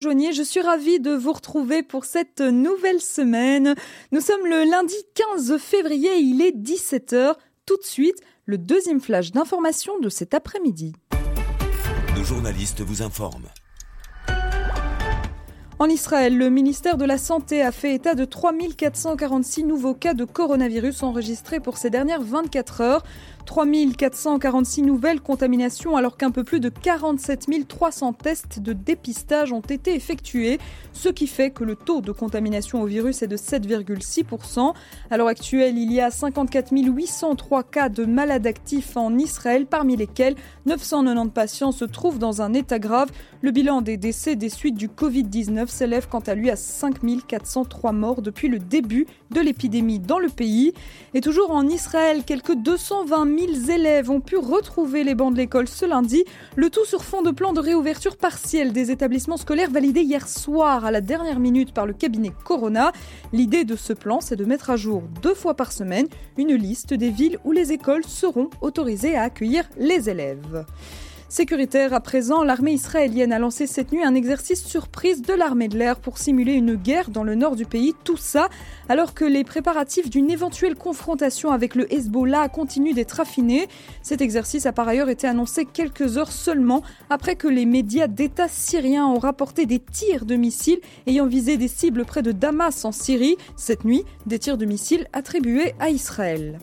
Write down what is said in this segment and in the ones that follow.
Je suis ravie de vous retrouver pour cette nouvelle semaine. Nous sommes le lundi 15 février, il est 17h. Tout de suite, le deuxième flash d'information de cet après-midi. Nos journalistes vous informent. En Israël, le ministère de la Santé a fait état de 3446 nouveaux cas de coronavirus enregistrés pour ces dernières 24 heures. 3446 nouvelles contaminations alors qu'un peu plus de 47 300 tests de dépistage ont été effectués, ce qui fait que le taux de contamination au virus est de 7,6%. À l'heure actuelle, il y a 54 803 cas de malades actifs en Israël, parmi lesquels 990 patients se trouvent dans un état grave. Le bilan des décès des suites du Covid-19 s'élève quant à lui à 5 403 morts depuis le début de l'épidémie dans le pays. Et toujours en Israël, quelques 220 000 élèves ont pu retrouver les bancs de l'école ce lundi, le tout sur fond de plan de réouverture partielle des établissements scolaires validé hier soir à la dernière minute par le cabinet Corona. L'idée de ce plan, c'est de mettre à jour deux fois par semaine une liste des villes où les écoles seront autorisées à accueillir les élèves. Sécuritaire à présent, l'armée israélienne a lancé cette nuit un exercice surprise de l'armée de l'air pour simuler une guerre dans le nord du pays. Tout ça alors que les préparatifs d'une éventuelle confrontation avec le Hezbollah continuent d'être affinés. Cet exercice a par ailleurs été annoncé quelques heures seulement après que les médias d'État syriens ont rapporté des tirs de missiles ayant visé des cibles près de Damas en Syrie. Cette nuit, des tirs de missiles attribués à Israël.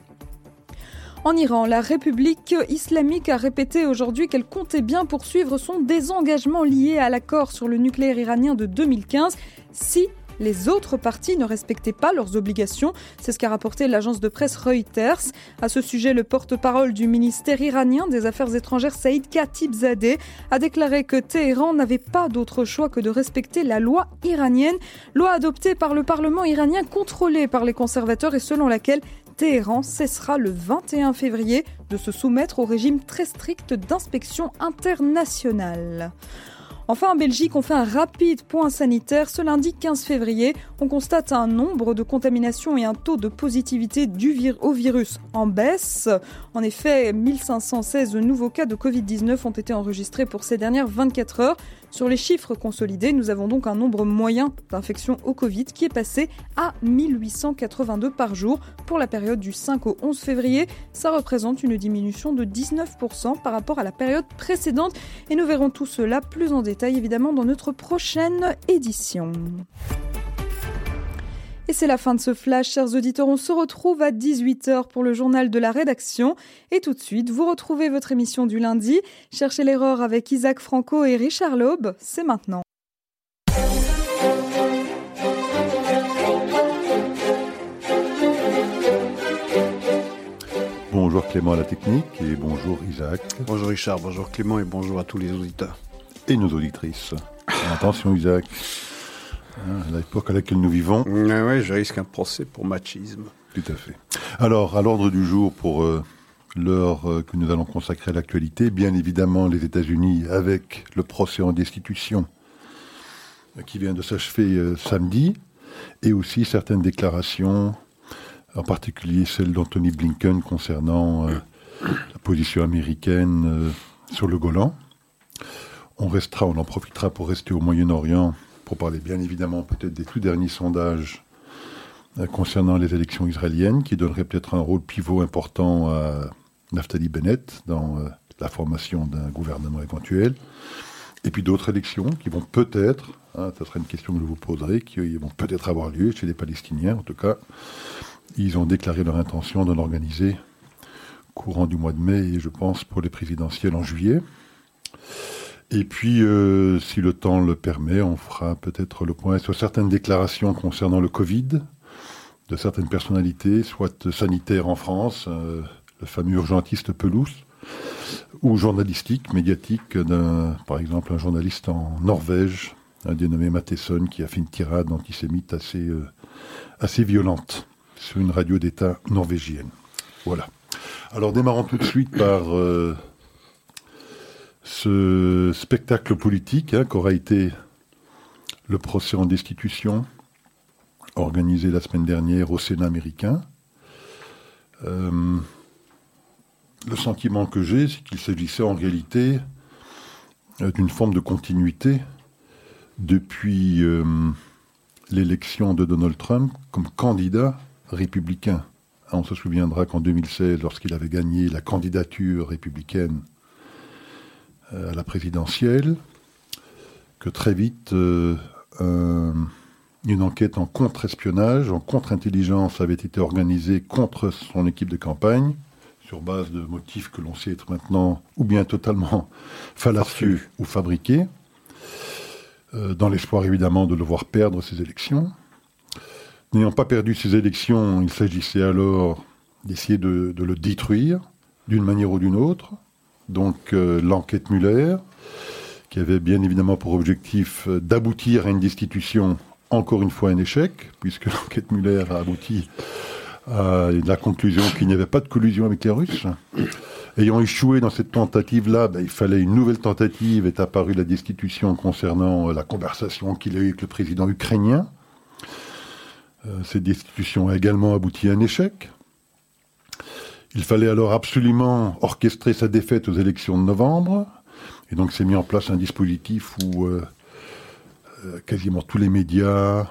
En Iran, la République islamique a répété aujourd'hui qu'elle comptait bien poursuivre son désengagement lié à l'accord sur le nucléaire iranien de 2015 si les autres parties ne respectaient pas leurs obligations. C'est ce qu'a rapporté l'agence de presse Reuters. À ce sujet, le porte-parole du ministère iranien des Affaires étrangères Saïd Khatibzadeh a déclaré que Téhéran n'avait pas d'autre choix que de respecter la loi iranienne, loi adoptée par le Parlement iranien contrôlé par les conservateurs et selon laquelle Téhéran cessera le 21 février de se soumettre au régime très strict d'inspection internationale. Enfin, en Belgique, on fait un rapide point sanitaire. Ce lundi 15 février, on constate un nombre de contaminations et un taux de positivité du au virus en baisse. En effet, 1516 nouveaux cas de Covid-19 ont été enregistrés pour ces dernières 24 heures. Sur les chiffres consolidés, nous avons donc un nombre moyen d'infections au Covid qui est passé à 1882 par jour pour la période du 5 au 11 février. Ça représente une diminution de 19% par rapport à la période précédente et nous verrons tout cela plus en détail évidemment dans notre prochaine édition. Et c'est la fin de ce flash, chers auditeurs. On se retrouve à 18h pour le journal de la rédaction. Et tout de suite, vous retrouvez votre émission du lundi. Cherchez l'erreur avec Isaac Franco et Richard Laube. C'est maintenant. Bonjour Clément à la technique et bonjour Isaac. Bonjour Richard, bonjour Clément et bonjour à tous les auditeurs. Et nos auditrices. Attention Isaac. Hein, l'époque à laquelle nous vivons. oui, je risque un procès pour machisme. Tout à fait. Alors, à l'ordre du jour pour euh, l'heure euh, que nous allons consacrer à l'actualité, bien évidemment les États-Unis avec le procès en destitution euh, qui vient de s'achever samedi, et aussi certaines déclarations, en particulier celle d'Anthony Blinken concernant la position américaine sur le Golan. On restera, on en profitera pour rester au Moyen-Orient pour parler bien évidemment peut-être des tout derniers sondages euh, concernant les élections israéliennes, qui donneraient peut-être un rôle pivot important à Naftali Bennett dans euh, la formation d'un gouvernement éventuel. Et puis d'autres élections qui vont peut-être, hein, ce sera une question que je vous poserai, qui vont peut-être avoir lieu chez les Palestiniens. En tout cas, ils ont déclaré leur intention d'en organiser courant du mois de mai et je pense pour les présidentielles en juillet. Et puis, euh, si le temps le permet, on fera peut-être le point sur certaines déclarations concernant le Covid de certaines personnalités, soit sanitaires en France, euh, le fameux urgentiste Pelouse, ou journalistique, médiatique, par exemple, un journaliste en Norvège, un dénommé Matheson, qui a fait une tirade antisémite assez, euh, assez violente sur une radio d'État norvégienne. Voilà. Alors démarrons tout de suite par ce spectacle politique hein, qu'aura été le procès en destitution organisé la semaine dernière au Sénat américain. Euh, le sentiment que j'ai, c'est qu'il s'agissait en réalité euh, d'une forme de continuité depuis euh, l'élection de Donald Trump comme candidat républicain. On se souviendra qu'en 2016, lorsqu'il avait gagné la candidature républicaine à la présidentielle, que très vite, euh, une enquête en contre-espionnage, en contre-intelligence avait été organisée contre son équipe de campagne, sur base de motifs que l'on sait être maintenant ou bien totalement fallacieux ou fabriqués, euh, dans l'espoir évidemment de le voir perdre ses élections. N'ayant pas perdu ses élections, il s'agissait alors d'essayer de, le détruire d'une manière ou d'une autre. Donc euh, l'enquête Muller, qui avait bien évidemment pour objectif euh, d'aboutir à une destitution, encore une fois un échec, puisque l'enquête Muller a abouti à la conclusion qu'il n'y avait pas de collusion avec les Russes. Ayant échoué dans cette tentative-là, ben, il fallait une nouvelle tentative. Est apparue la destitution concernant euh, la conversation qu'il a eue avec le président ukrainien. Cette destitution a également abouti à un échec. Il fallait alors absolument orchestrer sa défaite aux élections de novembre. Et donc s'est mis en place un dispositif où euh, quasiment tous les médias,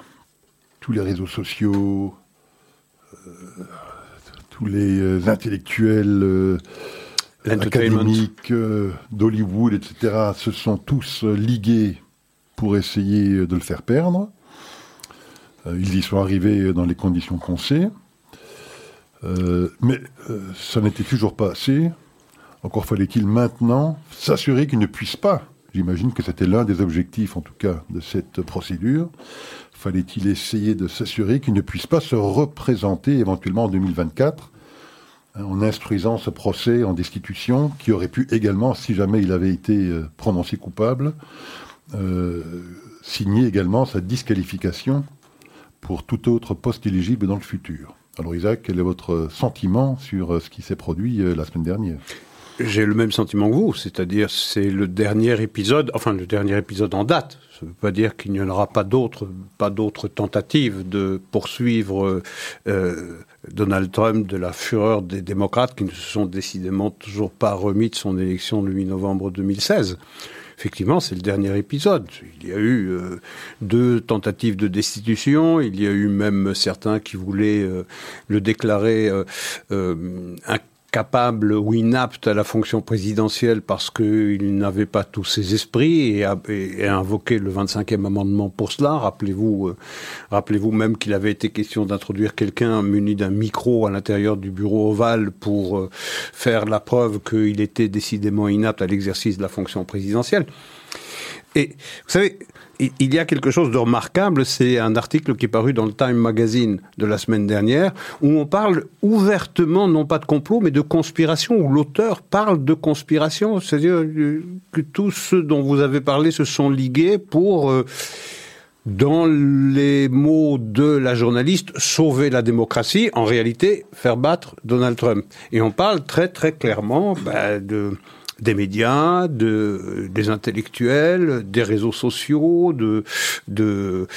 tous les réseaux sociaux, tous les euh, intellectuels euh, académiques euh, d'Hollywood, etc., se sont tous ligués pour essayer de le faire perdre. ils y sont arrivés dans les conditions qu'on sait. Mais ça n'était toujours pas assez. Encore fallait-il maintenant s'assurer qu'ils ne puissent pas, j'imagine que c'était l'un des objectifs en tout cas de cette procédure, fallait-il essayer de s'assurer qu'il ne puisse pas se représenter éventuellement en 2024 hein, en instruisant ce procès en destitution qui aurait pu également, si jamais il avait été euh, prononcé coupable, euh, signer également sa disqualification pour tout autre poste éligible dans le futur. Alors Isaac, quel est votre sentiment sur euh, ce qui s'est produit la semaine dernière? J'ai le même sentiment que vous, c'est-à-dire c'est le dernier épisode, enfin le dernier épisode en date. Ça ne veut pas dire qu'il n'y en aura pas d'autres, pas d'autres tentatives de poursuivre euh, Donald Trump de la fureur des démocrates qui ne se sont décidément toujours pas remis de son élection le 8 novembre 2016 effectivement, c'est le dernier épisode. Il y a eu euh, deux tentatives de destitution, il y a eu même certains qui voulaient euh, le déclarer euh, un capable ou inapte à la fonction présidentielle parce qu'il n'avait pas tous ses esprits et a, invoqué le 25e amendement pour cela. Rappelez-vous, euh, rappelez-vous même qu'il avait été question d'introduire quelqu'un muni d'un micro à l'intérieur du bureau ovale pour euh, faire la preuve qu'il était décidément inapte à l'exercice de la fonction présidentielle. Et vous savez, il y a quelque chose de remarquable, c'est un article qui est paru dans le Time Magazine de la semaine dernière, où on parle ouvertement, non pas de complot, mais de conspiration, où l'auteur parle de conspiration, c'est-à-dire que tous ceux dont vous avez parlé se sont ligués pour... Euh, dans les mots de la journaliste, sauver la démocratie, en réalité, faire battre Donald Trump. Et on parle très très clairement bah, de des médias, de, des intellectuels, des réseaux sociaux, de, de,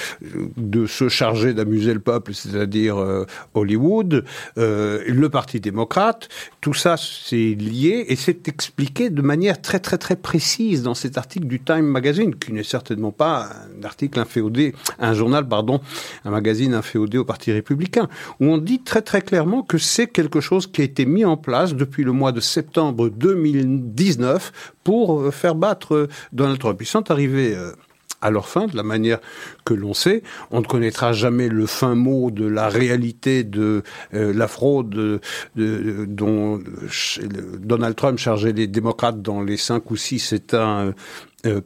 de se charger d'amuser le peuple, c'est-à-dire euh, Hollywood, euh, le Parti démocrate, tout ça c'est lié et c'est expliqué de manière très très très précise dans cet article du Time Magazine, qui n'est certainement pas un article inféodé, un journal, pardon, un magazine inféodé au Parti républicain, où on dit très très clairement que c'est quelque chose qui a été mis en place depuis le mois de septembre 2010 pour euh, faire battre euh, Donald Trump. Ils sont arrivés euh, à leur fin, de la manière que l'on sait. On ne connaîtra jamais le fin mot de la réalité de la fraude dont Donald Trump chargeait les démocrates dans les cinq ou six États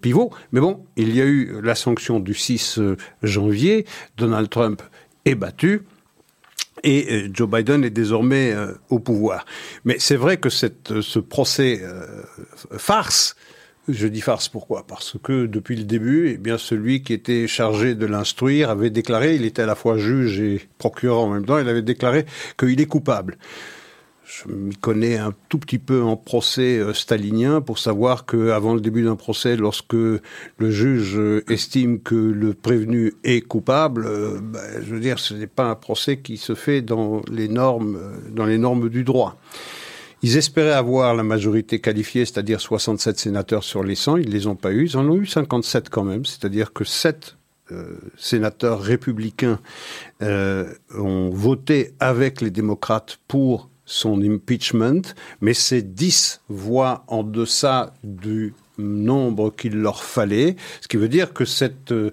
pivots. Mais bon, il y a eu la sanction du 6 janvier. Donald Trump est battu et euh, Joe Biden est désormais euh, au pouvoir. Mais c'est vrai que cette, euh, ce procès farce, je dis farce pourquoi? Parce que depuis le début, eh bien celui qui était chargé de l'instruire avait déclaré, il était à la fois juge et procureur en même temps, il avait déclaré qu'il est coupable je m'y connais un tout petit peu en procès euh, stalinien pour savoir que avant le début d'un procès, lorsque le juge euh, estime que le prévenu est coupable, euh, ben, je veux dire, ce n'est pas un procès qui se fait dans les normes, dans les normes du droit. Ils espéraient avoir la majorité qualifiée, c'est-à-dire 67 sénateurs sur les 100. Ils ne les ont pas eu. Ils en ont eu 57 quand même. C'est-à-dire que 7 euh, sénateurs républicains ont voté avec les démocrates pour son impeachment, mais c'est 10 voix en deçà du nombre qu'il leur fallait, ce qui veut dire que cette euh,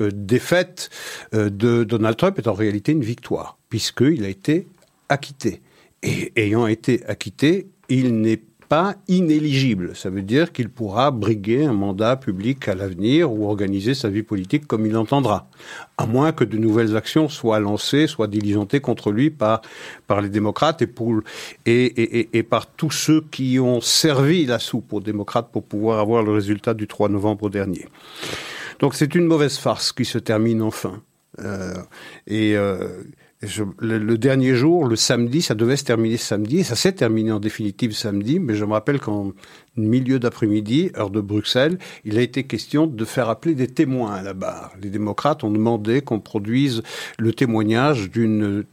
défaite de Donald Trump est en réalité une victoire, puisqu'il a été acquitté. Et ayant été acquitté, il n'est pas inéligible. Ça veut dire qu'il pourra briguer un mandat public à l'avenir ou organiser sa vie politique comme il entendra. À moins que de nouvelles actions soient lancées, soient diligentées contre lui par, par les démocrates et, pour, et, et, et par tous ceux qui ont servi la soupe aux démocrates pour pouvoir avoir le résultat du 3 novembre dernier. Donc c'est une mauvaise farce qui se termine enfin. Euh, et euh, le, dernier jour, le samedi, ça devait se terminer samedi, et ça s'est terminé en définitive samedi, mais je me rappelle qu'en milieu d'après-midi, heure de Bruxelles, il a été question de faire appeler des témoins à la barre. Les démocrates ont demandé qu'on produise le témoignage d'une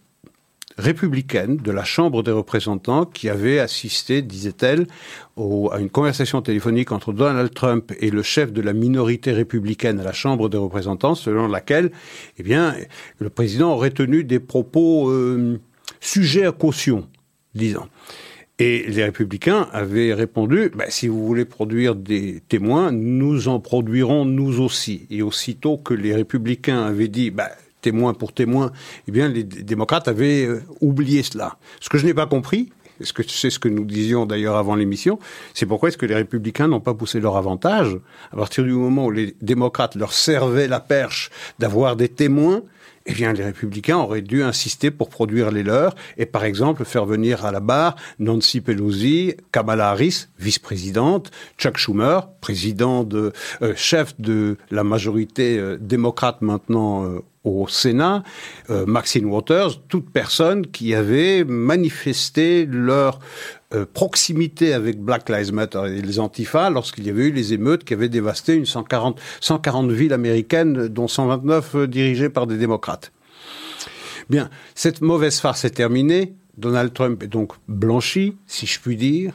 républicaine de la Chambre des représentants qui avait assisté, disait-elle, à une conversation téléphonique entre Donald Trump et le chef de la minorité républicaine à la Chambre des représentants, selon laquelle, eh bien, le président aurait tenu des propos euh, sujets à caution, disons. Et les républicains avaient répondu, bah, si vous voulez produire des témoins, nous en produirons nous aussi. Et aussitôt que les républicains avaient dit, bah, témoin pour témoin, eh bien, les démocrates avaient euh, oublié cela. Ce que je n'ai pas compris, c'est ce que nous disions d'ailleurs avant l'émission, c'est pourquoi est-ce que les républicains n'ont pas poussé leur avantage à partir du moment où les démocrates leur servaient la perche d'avoir des témoins eh bien, les républicains auraient dû insister pour produire les leurs et, par exemple, faire venir à la barre Nancy Pelosi, Kamala Harris, vice-présidente, Chuck Schumer, président de, euh, chef de la majorité euh, démocrate maintenant euh, au Sénat, Maxine Waters, toute personne qui avait manifesté leur proximité avec Black Lives Matter et les Antifa lorsqu'il y avait eu les émeutes qui avaient dévasté une 140, 140 villes américaines, dont 129 dirigées par des démocrates. Bien, cette mauvaise farce est terminée. Donald Trump est donc blanchi, si je puis dire,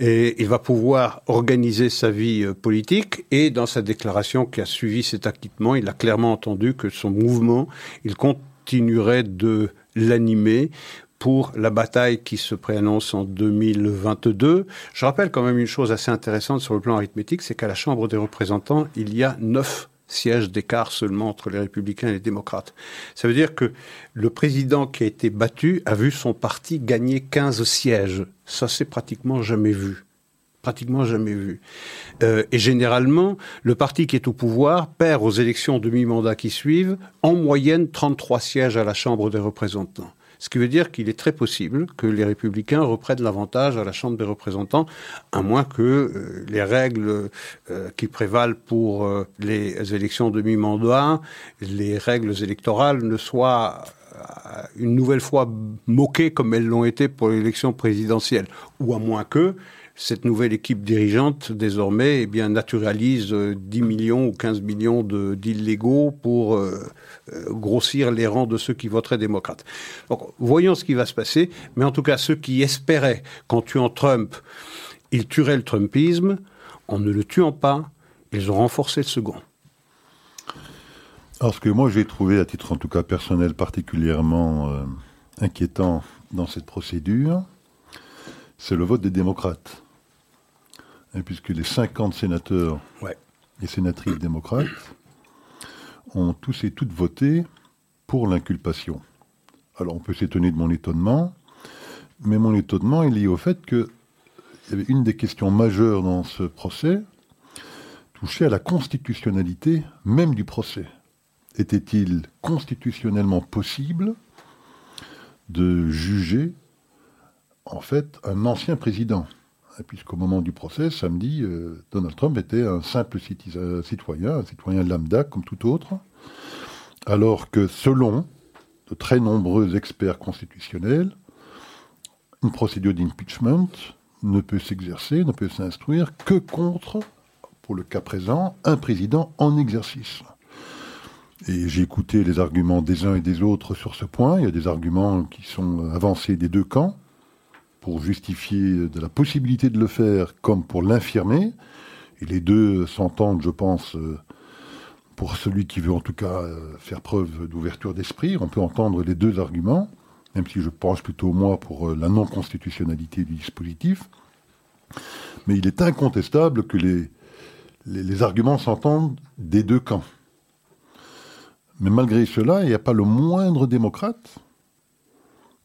et il va pouvoir organiser sa vie euh, politique. Et dans sa déclaration qui a suivi cet acquittement, il a clairement entendu que son mouvement, il continuerait de l'animer pour la bataille qui se préannonce en 2022. Je rappelle quand même une chose assez intéressante sur le plan arithmétique, c'est qu'à la Chambre des représentants, il y a neuf sièges d'écart seulement entre les républicains et les démocrates. Ça veut dire que le président qui a été battu a vu son parti gagner 15 sièges. Ça, c'est pratiquement jamais vu. Pratiquement jamais vu. Euh, et généralement, le parti qui est au pouvoir perd aux élections demi-mandat qui suivent en moyenne 33 sièges à la Chambre des représentants. Ce qui veut dire qu'il est très possible que les républicains reprennent l'avantage à la Chambre des représentants, à moins que euh, les règles euh, qui prévalent pour euh, les élections demi-mandat, les règles électorales ne soient une nouvelle fois moquées comme elles l'ont été pour l'élection présidentielle, ou à moins que cette nouvelle équipe dirigeante, désormais, eh bien, naturalise 10 millions ou 15 millions d'illégaux pour euh, grossir les rangs de ceux qui voteraient démocrates. Donc, voyons ce qui va se passer. Mais en tout cas, ceux qui espéraient qu'en tuant Trump, ils tueraient le Trumpisme, en ne le tuant pas, ils ont renforcé le second. Alors, ce que moi j'ai trouvé, à titre en tout cas personnel, particulièrement euh, inquiétant dans cette procédure, c'est le vote des démocrates. Et puisque les 50 sénateurs et sénatrices démocrates ont tous et toutes voté pour l'inculpation. Alors on peut s'étonner de mon étonnement, mais mon étonnement est lié au fait que y avait une des questions majeures dans ce procès touchait à la constitutionnalité même du procès. Était-il constitutionnellement possible de juger en fait un ancien président? Puisqu'au moment du procès, samedi, euh, Donald Trump était un simple citoyen, un citoyen lambda comme tout autre, alors que selon de très nombreux experts constitutionnels, une procédure d'impeachment ne peut s'exercer, ne peut s'instruire que contre, pour le cas présent, un président en exercice. Et j'ai écouté les arguments des uns et des autres sur ce point. Il y a des arguments qui sont avancés des deux camps pour justifier de la possibilité de le faire comme pour l'infirmer. Et les deux s'entendent, je pense, euh, pour celui qui veut en tout cas euh, faire preuve d'ouverture d'esprit. On peut entendre les deux arguments, même si je pense plutôt moi pour euh, la non-constitutionnalité du dispositif. Mais il est incontestable que les, les, arguments s'entendent des deux camps. Mais malgré cela, il n'y a pas le moindre démocrate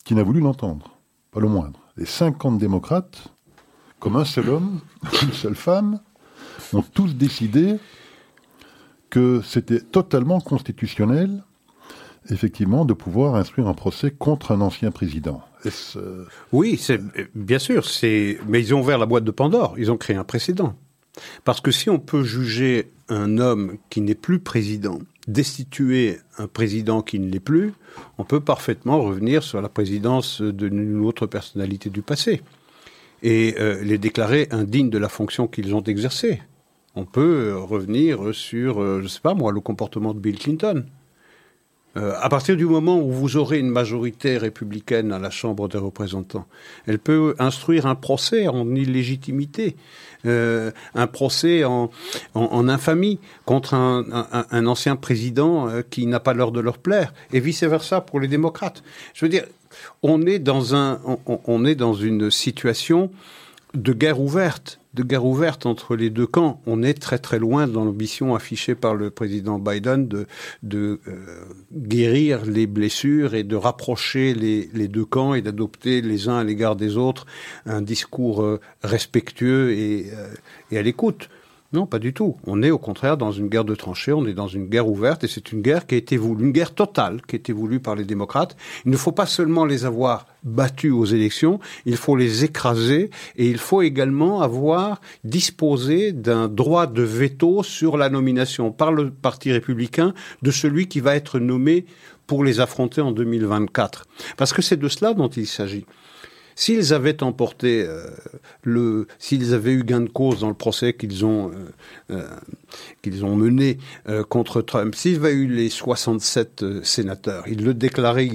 qui n'a voulu l'entendre. Pas le moindre. Les 50 démocrates, comme un seul homme, une seule femme, ont tous décidé que c'était totalement constitutionnel, effectivement, de pouvoir instruire un procès contre un ancien président. Euh, oui, bien sûr. C'est mais ils ont ouvert la boîte de Pandore. Ils ont créé un précédent. Parce que si on peut juger un homme qui n'est plus président, destituer un président qui ne l'est plus, on peut parfaitement revenir sur la présidence d'une autre personnalité du passé et euh, les déclarer indignes de la fonction qu'ils ont exercée. On peut revenir sur, euh, je ne sais pas moi, le comportement de Bill Clinton. Euh, à partir du moment où vous aurez une majorité républicaine à la Chambre des représentants, elle peut instruire un procès en illégitimité, euh, un procès en, infamie contre un, ancien président euh, qui n'a pas l'heure de leur plaire, et vice-versa pour les démocrates. Je veux dire, on est dans, un, on est dans une situation de guerre ouverte, de guerre ouverte entre les deux camps. On est très très loin dans l'ambition affichée par le président Biden de, euh, guérir les blessures et de rapprocher les, deux camps et d'adopter les uns à l'égard des autres un discours euh, respectueux euh, et à l'écoute. Non, pas du tout. On est au contraire dans une guerre de tranchées, on est dans une guerre ouverte et c'est une guerre qui a été voulue, une guerre totale qui a été voulue par les démocrates. Il ne faut pas seulement les avoir battus aux élections, il faut les écraser et il faut également avoir disposé d'un droit de veto sur la nomination par le Parti républicain de celui qui va être nommé pour les affronter en 2024. Parce que c'est de cela dont il s'agit. S'ils avaient emporté euh, le, s'ils avaient eu gain de cause dans le procès qu'ils ont euh, euh, qu'ils ont mené contre Trump, s'ils avaient eu les 67 sénateurs, ils le déclaraient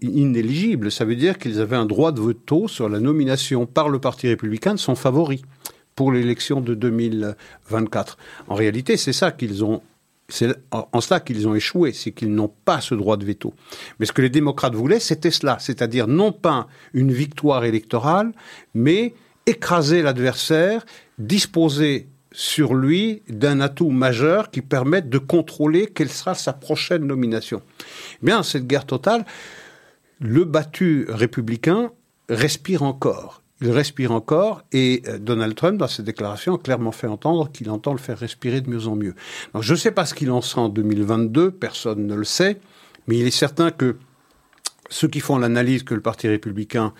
inéligible. Ça veut dire qu'ils avaient un droit de veto sur la nomination par le Parti républicain de son favori pour l'élection de 2024. En réalité, c'est ça qu'ils ont c'est en cela qu'ils ont échoué, c'est qu'ils n'ont pas ce droit de veto. Mais ce que les démocrates voulaient, c'était cela, c'est-à-dire non pas une victoire électorale, mais écraser l'adversaire, disposer sur lui d'un atout majeur qui permette de contrôler quelle sera sa prochaine nomination. Eh bien, cette guerre totale, le battu républicain respire encore il respire encore et euh, Donald Trump, dans ses déclarations, a clairement fait entendre qu'il entend le faire respirer de mieux en mieux. je ne sais pas ce qu'il en sera en 2022, personne ne le sait, mais il est certain que ceux qui font l'analyse que le Parti républicain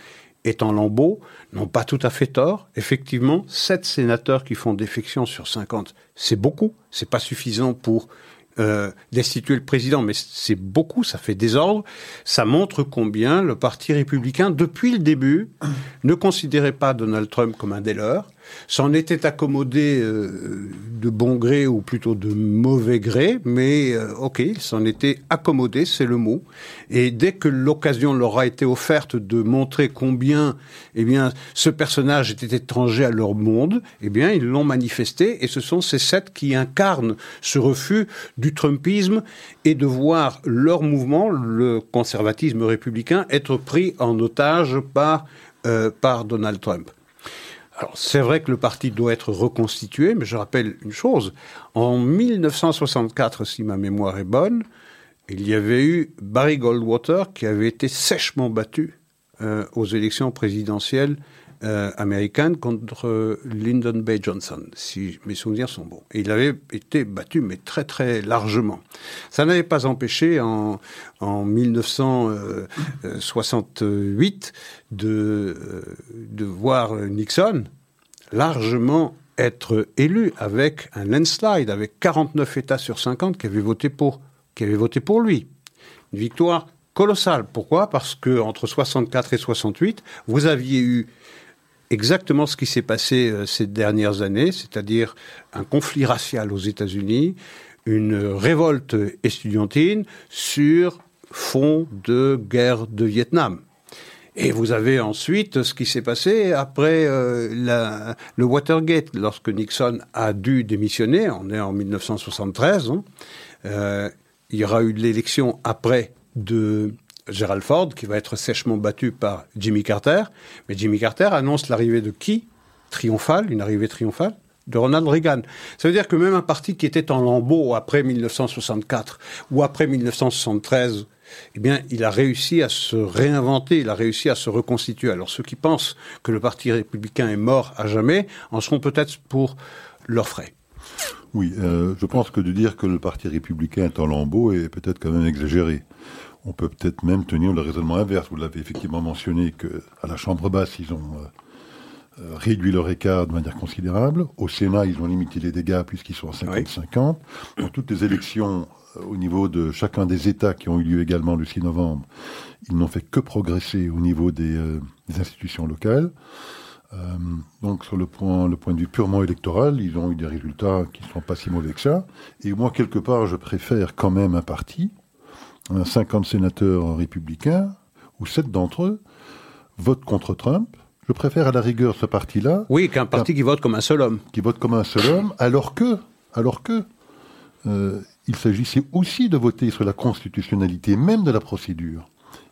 est en lambeaux n'ont pas tout à fait tort. Effectivement, sept sénateurs qui font défection sur 50, c'est beaucoup, c'est pas suffisant pour euh, destituer le président, mais c'est beaucoup, ça fait désordre. Ça montre combien le Parti républicain, depuis le début, ne considérait pas Donald Trump comme un des leurs, s'en était accommodé euh, de bon gré ou plutôt de mauvais gré, mais euh, ok, il s'en était accommodé, c'est le mot. Et dès que l'occasion leur a été offerte de montrer combien, eh bien, ce personnage était étranger à leur monde, eh bien, ils l'ont manifesté. Et ce sont ces sept qui incarnent ce refus du Trumpisme et de voir leur mouvement, le conservatisme républicain, être pris en otage par euh, par Donald Trump. C'est vrai que le parti doit être reconstitué, mais je rappelle une chose. En 1964, si ma mémoire est bonne, il y avait eu Barry Goldwater qui avait été sèchement battu euh, aux élections présidentielles euh, américaine contre Lyndon B. Johnson, si mes souvenirs sont bons. Et il avait été battu, mais très très largement. Ça n'avait pas empêché en, en 1968 de, euh, de voir Nixon largement être élu avec un landslide, avec 49 États sur 50 qui avaient voté pour, qui avaient voté pour lui. Une victoire colossale. Pourquoi? Parce que entre 64 et 68, vous aviez eu exactement ce qui s'est passé euh, ces dernières années, c'est-à-dire un conflit racial aux États-Unis, une révolte estudiantine sur fond de guerre de Vietnam. Et vous avez ensuite ce qui s'est passé après la, le Watergate, lorsque Nixon a dû démissionner, on est en 1973, hein, il y aura eu l'élection après de Gerald Ford, qui va être sèchement battu par Jimmy Carter. Mais Jimmy Carter annonce l'arrivée de qui? Triomphale, une arrivée triomphale? De Ronald Reagan. Ça veut dire que même un parti qui était en lambeaux après 1964 ou après 1973, eh bien, il a réussi à se réinventer, il a réussi à se reconstituer. Alors ceux qui pensent que le Parti républicain est mort à jamais en seront peut-être pour leurs frais. Oui, euh, je pense que de dire que le Parti républicain est en lambeaux est peut-être quand même exagéré. On peut peut-être même tenir le raisonnement inverse. Vous l'avez effectivement mentionné qu'à la Chambre basse, ils ont euh, euh, réduit leur écart de manière considérable. Au Sénat, ils ont limité les dégâts puisqu'ils sont à 50-50. Dans toutes les élections au niveau de chacun des États qui ont eu lieu également le 6 novembre, ils n'ont fait que progresser au niveau des, des institutions locales. Euh, donc sur le point, le point de vue purement électoral, ils ont eu des résultats qui ne sont pas si mauvais que ça. Et moi, quelque part, je préfère quand même un parti, 50 sénateurs républicains, où 7 d'entre eux votent contre Trump. Je préfère à la rigueur ce parti-là. Oui, qu'un parti qui vote comme un seul homme. Qui vote comme un seul homme, alors que, alors que, euh, il s'agissait aussi de voter sur la constitutionnalité même de la procédure,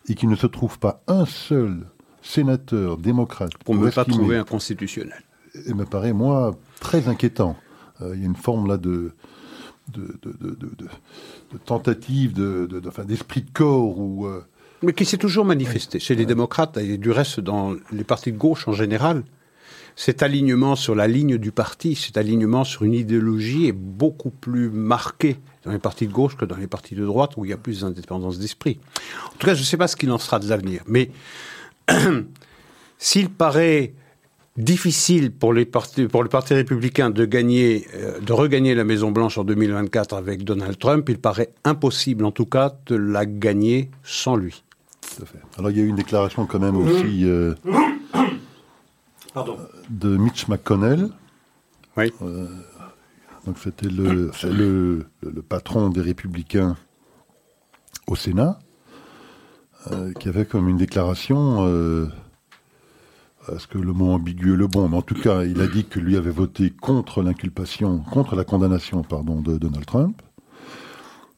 et qu'il ne se trouve pas un seul sénateur démocrate pour ne pas trouver un constitutionnel. Et me paraît, moi, très inquiétant. Euh, il y a une forme là de, de, de, de tentative d'esprit de, corps ou. Euh, Mais qui s'est toujours manifesté chez les démocrates et du reste dans les partis de gauche en général. Cet alignement sur la ligne du parti, cet alignement sur une idéologie est beaucoup plus marqué dans les partis de gauche que dans les partis de droite où il y a plus d'indépendance d'esprit. En tout cas, je ne sais pas ce qu'il en sera de l'avenir. Mais s'il paraît difficile pour, les pour le Parti républicain de gagner, euh, de regagner la Maison Blanche en 2024 avec Donald Trump, il paraît impossible, en tout cas, de la gagner sans lui. Alors il y a eu une déclaration quand même aussi euh, de Mitch McConnell. Oui. Euh, donc c'était le, le, le, patron des républicains au Sénat. Euh, qui avait comme une déclaration, euh, est-ce que le mot ambigu est le bon, mais en tout cas, il a dit que lui avait voté contre l'inculpation, contre la condamnation, pardon, de Donald Trump,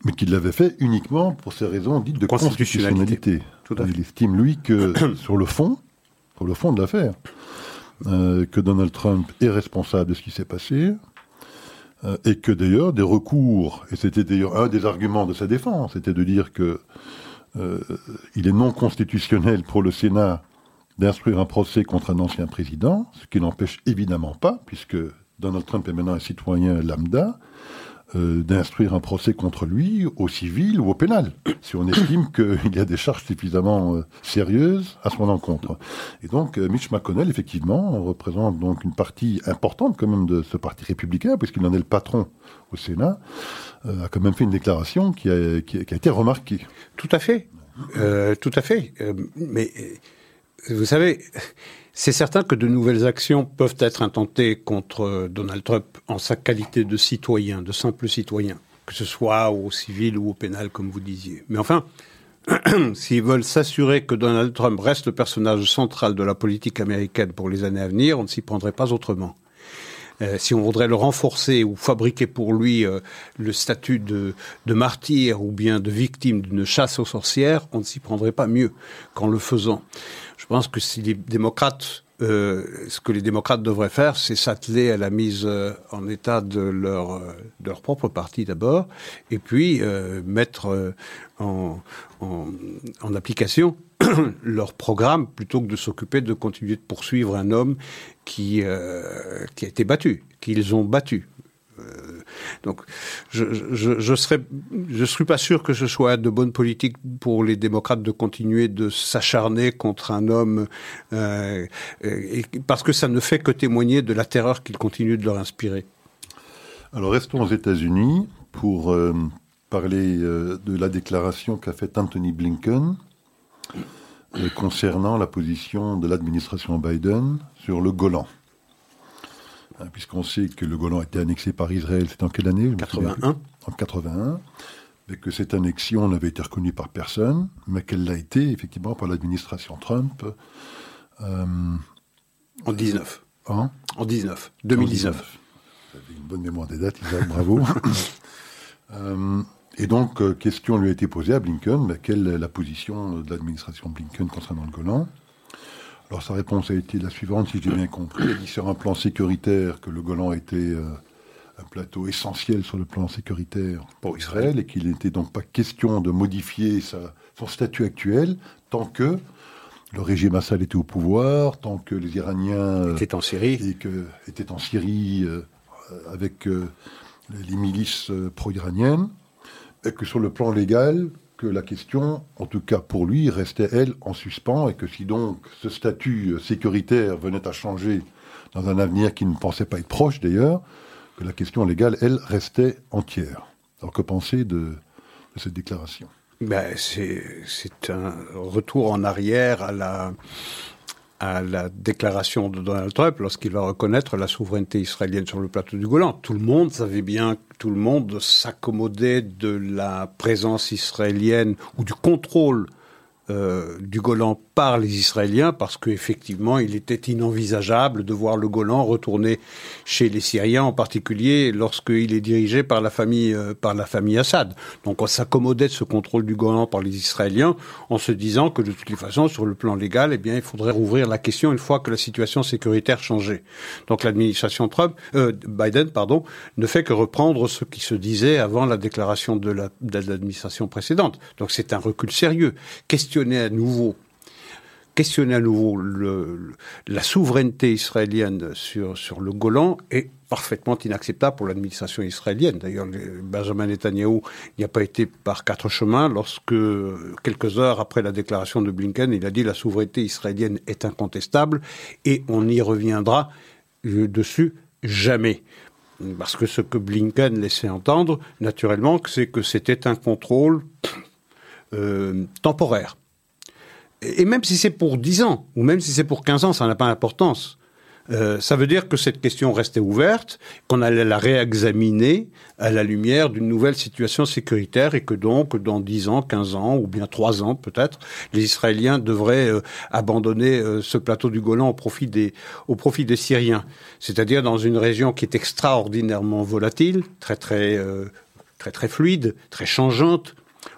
mais qu'il l'avait fait uniquement pour ces raisons dites de constitutionnalité. Il estime, lui, que sur le fond, sur le fond de l'affaire, euh, que Donald Trump est responsable de ce qui s'est passé, et que d'ailleurs des recours, et c'était d'ailleurs un des arguments de sa défense, c'était de dire que euh, il est non constitutionnel pour le Sénat d'instruire un procès contre un ancien président, ce qui n'empêche évidemment pas, puisque Donald Trump est maintenant un citoyen lambda, euh, d'instruire un procès contre lui au civil ou au pénal, si on estime qu'il y a des charges suffisamment euh, sérieuses à son encontre. Et donc, Mitch McConnell, effectivement, représente donc une partie importante quand même de ce parti républicain, puisqu'il en est le patron au Sénat, a quand même fait une déclaration qui a, qui a été remarquée. Tout à fait. Euh, tout à fait. Euh, mais euh, vous savez, c'est certain que de nouvelles actions peuvent être intentées contre Donald Trump en sa qualité de citoyen, de simple citoyen, que ce soit au civil ou au pénal, comme vous disiez. Mais enfin, s'ils veulent s'assurer que Donald Trump reste le personnage central de la politique américaine pour les années à venir, on ne s'y prendrait pas autrement. Euh, si on voudrait le renforcer ou fabriquer pour lui euh, le statut de, martyr ou bien de victime d'une chasse aux sorcières, on ne s'y prendrait pas mieux qu'en le faisant. Je pense que les démocrates, euh, ce que les démocrates devraient faire, c'est s'atteler à la mise en état de leur, de leur propre parti d'abord, et puis mettre en, application leur programme plutôt que de s'occuper de continuer de poursuivre un homme euh, qui a été battu, qu'ils ont battu. Euh, donc, je je, serais pas sûr que ce soit de bonne politique pour les démocrates de continuer de s'acharner contre un homme, euh, parce que ça ne fait que témoigner de la terreur qu'il continue de leur inspirer. Alors restons aux États-Unis pour euh, parler de la déclaration qu'a faite Anthony Blinken concernant la position de l'administration Biden sur le Golan. Hein, puisqu'on sait que le Golan a été annexé par Israël, c'est en quelle année 81. En 81, et que cette annexion n'avait été reconnue par personne, mais qu'elle l'a été effectivement par l'administration Trump. Euh, en 19. Hein? En 19, 2019. Vous avez une bonne mémoire des dates, Isaac, bravo. Euh, et donc, euh, question lui a été posée à Blinken, mais quelle est la position de l'administration Blinken concernant le Golan? Alors sa réponse a été la suivante, si j'ai bien compris. Il dit sur un plan sécuritaire que le Golan était un plateau essentiel sur le plan sécuritaire pour Israël et qu'il n'était donc pas question de modifier son statut actuel tant que le régime Assad était au pouvoir, tant que les Iraniens euh, étaient en Syrie, et que, étaient en Syrie euh, avec euh, les milices pro-iraniennes, et que sur le plan légal, que la question, en tout cas pour lui, restait elle en suspens, et que si donc ce statut sécuritaire venait à changer dans un avenir qui ne pensait pas être proche d'ailleurs, que la question légale, elle, restait entière. Alors que penser de, cette déclaration? Ben, C'est un retour en arrière à la, à la déclaration de Donald Trump lorsqu'il va reconnaître la souveraineté israélienne sur le plateau du Golan. Tout le monde savait bien, tout le monde s'accommodait de la présence israélienne ou du contrôle euh, du Golan par les Israéliens parce qu'effectivement, il était inenvisageable de voir le Golan retourner chez les Syriens, en particulier lorsqu'il est dirigé par la famille, euh, par la famille Assad. Donc on s'accommodait de ce contrôle du Golan par les Israéliens en se disant que de toutes les façons, sur le plan légal, eh bien, il faudrait rouvrir la question une fois que la situation sécuritaire changeait. Donc l'administration Trump, euh, Biden, pardon, ne fait que reprendre ce qui se disait avant la déclaration de l'administration précédente. Donc c'est un recul sérieux. Question questionner à nouveau questionner à nouveau la souveraineté israélienne sur, le Golan est parfaitement inacceptable pour l'administration israélienne. D'ailleurs, Benjamin Netanyahu n'y a pas été par quatre chemins lorsque, quelques heures après la déclaration de Blinken, il a dit la souveraineté israélienne est incontestable et on y reviendra dessus jamais. Parce que ce que Blinken laissait entendre, naturellement, c'est que c'était un contrôle euh, temporaire et même si c'est pour 10 ans, ou même si c'est pour 15 ans, ça n'a pas d'importance. Euh, ça veut dire que cette question restait ouverte, qu'on allait la réexaminer à la lumière d'une nouvelle situation sécuritaire et que donc dans 10 ans, 15 ans ou bien 3 ans peut-être, les Israéliens devraient euh, abandonner euh, ce plateau du Golan au profit des, au profit des Syriens. C'est-à-dire dans une région qui est extraordinairement volatile, très très très très fluide, très changeante,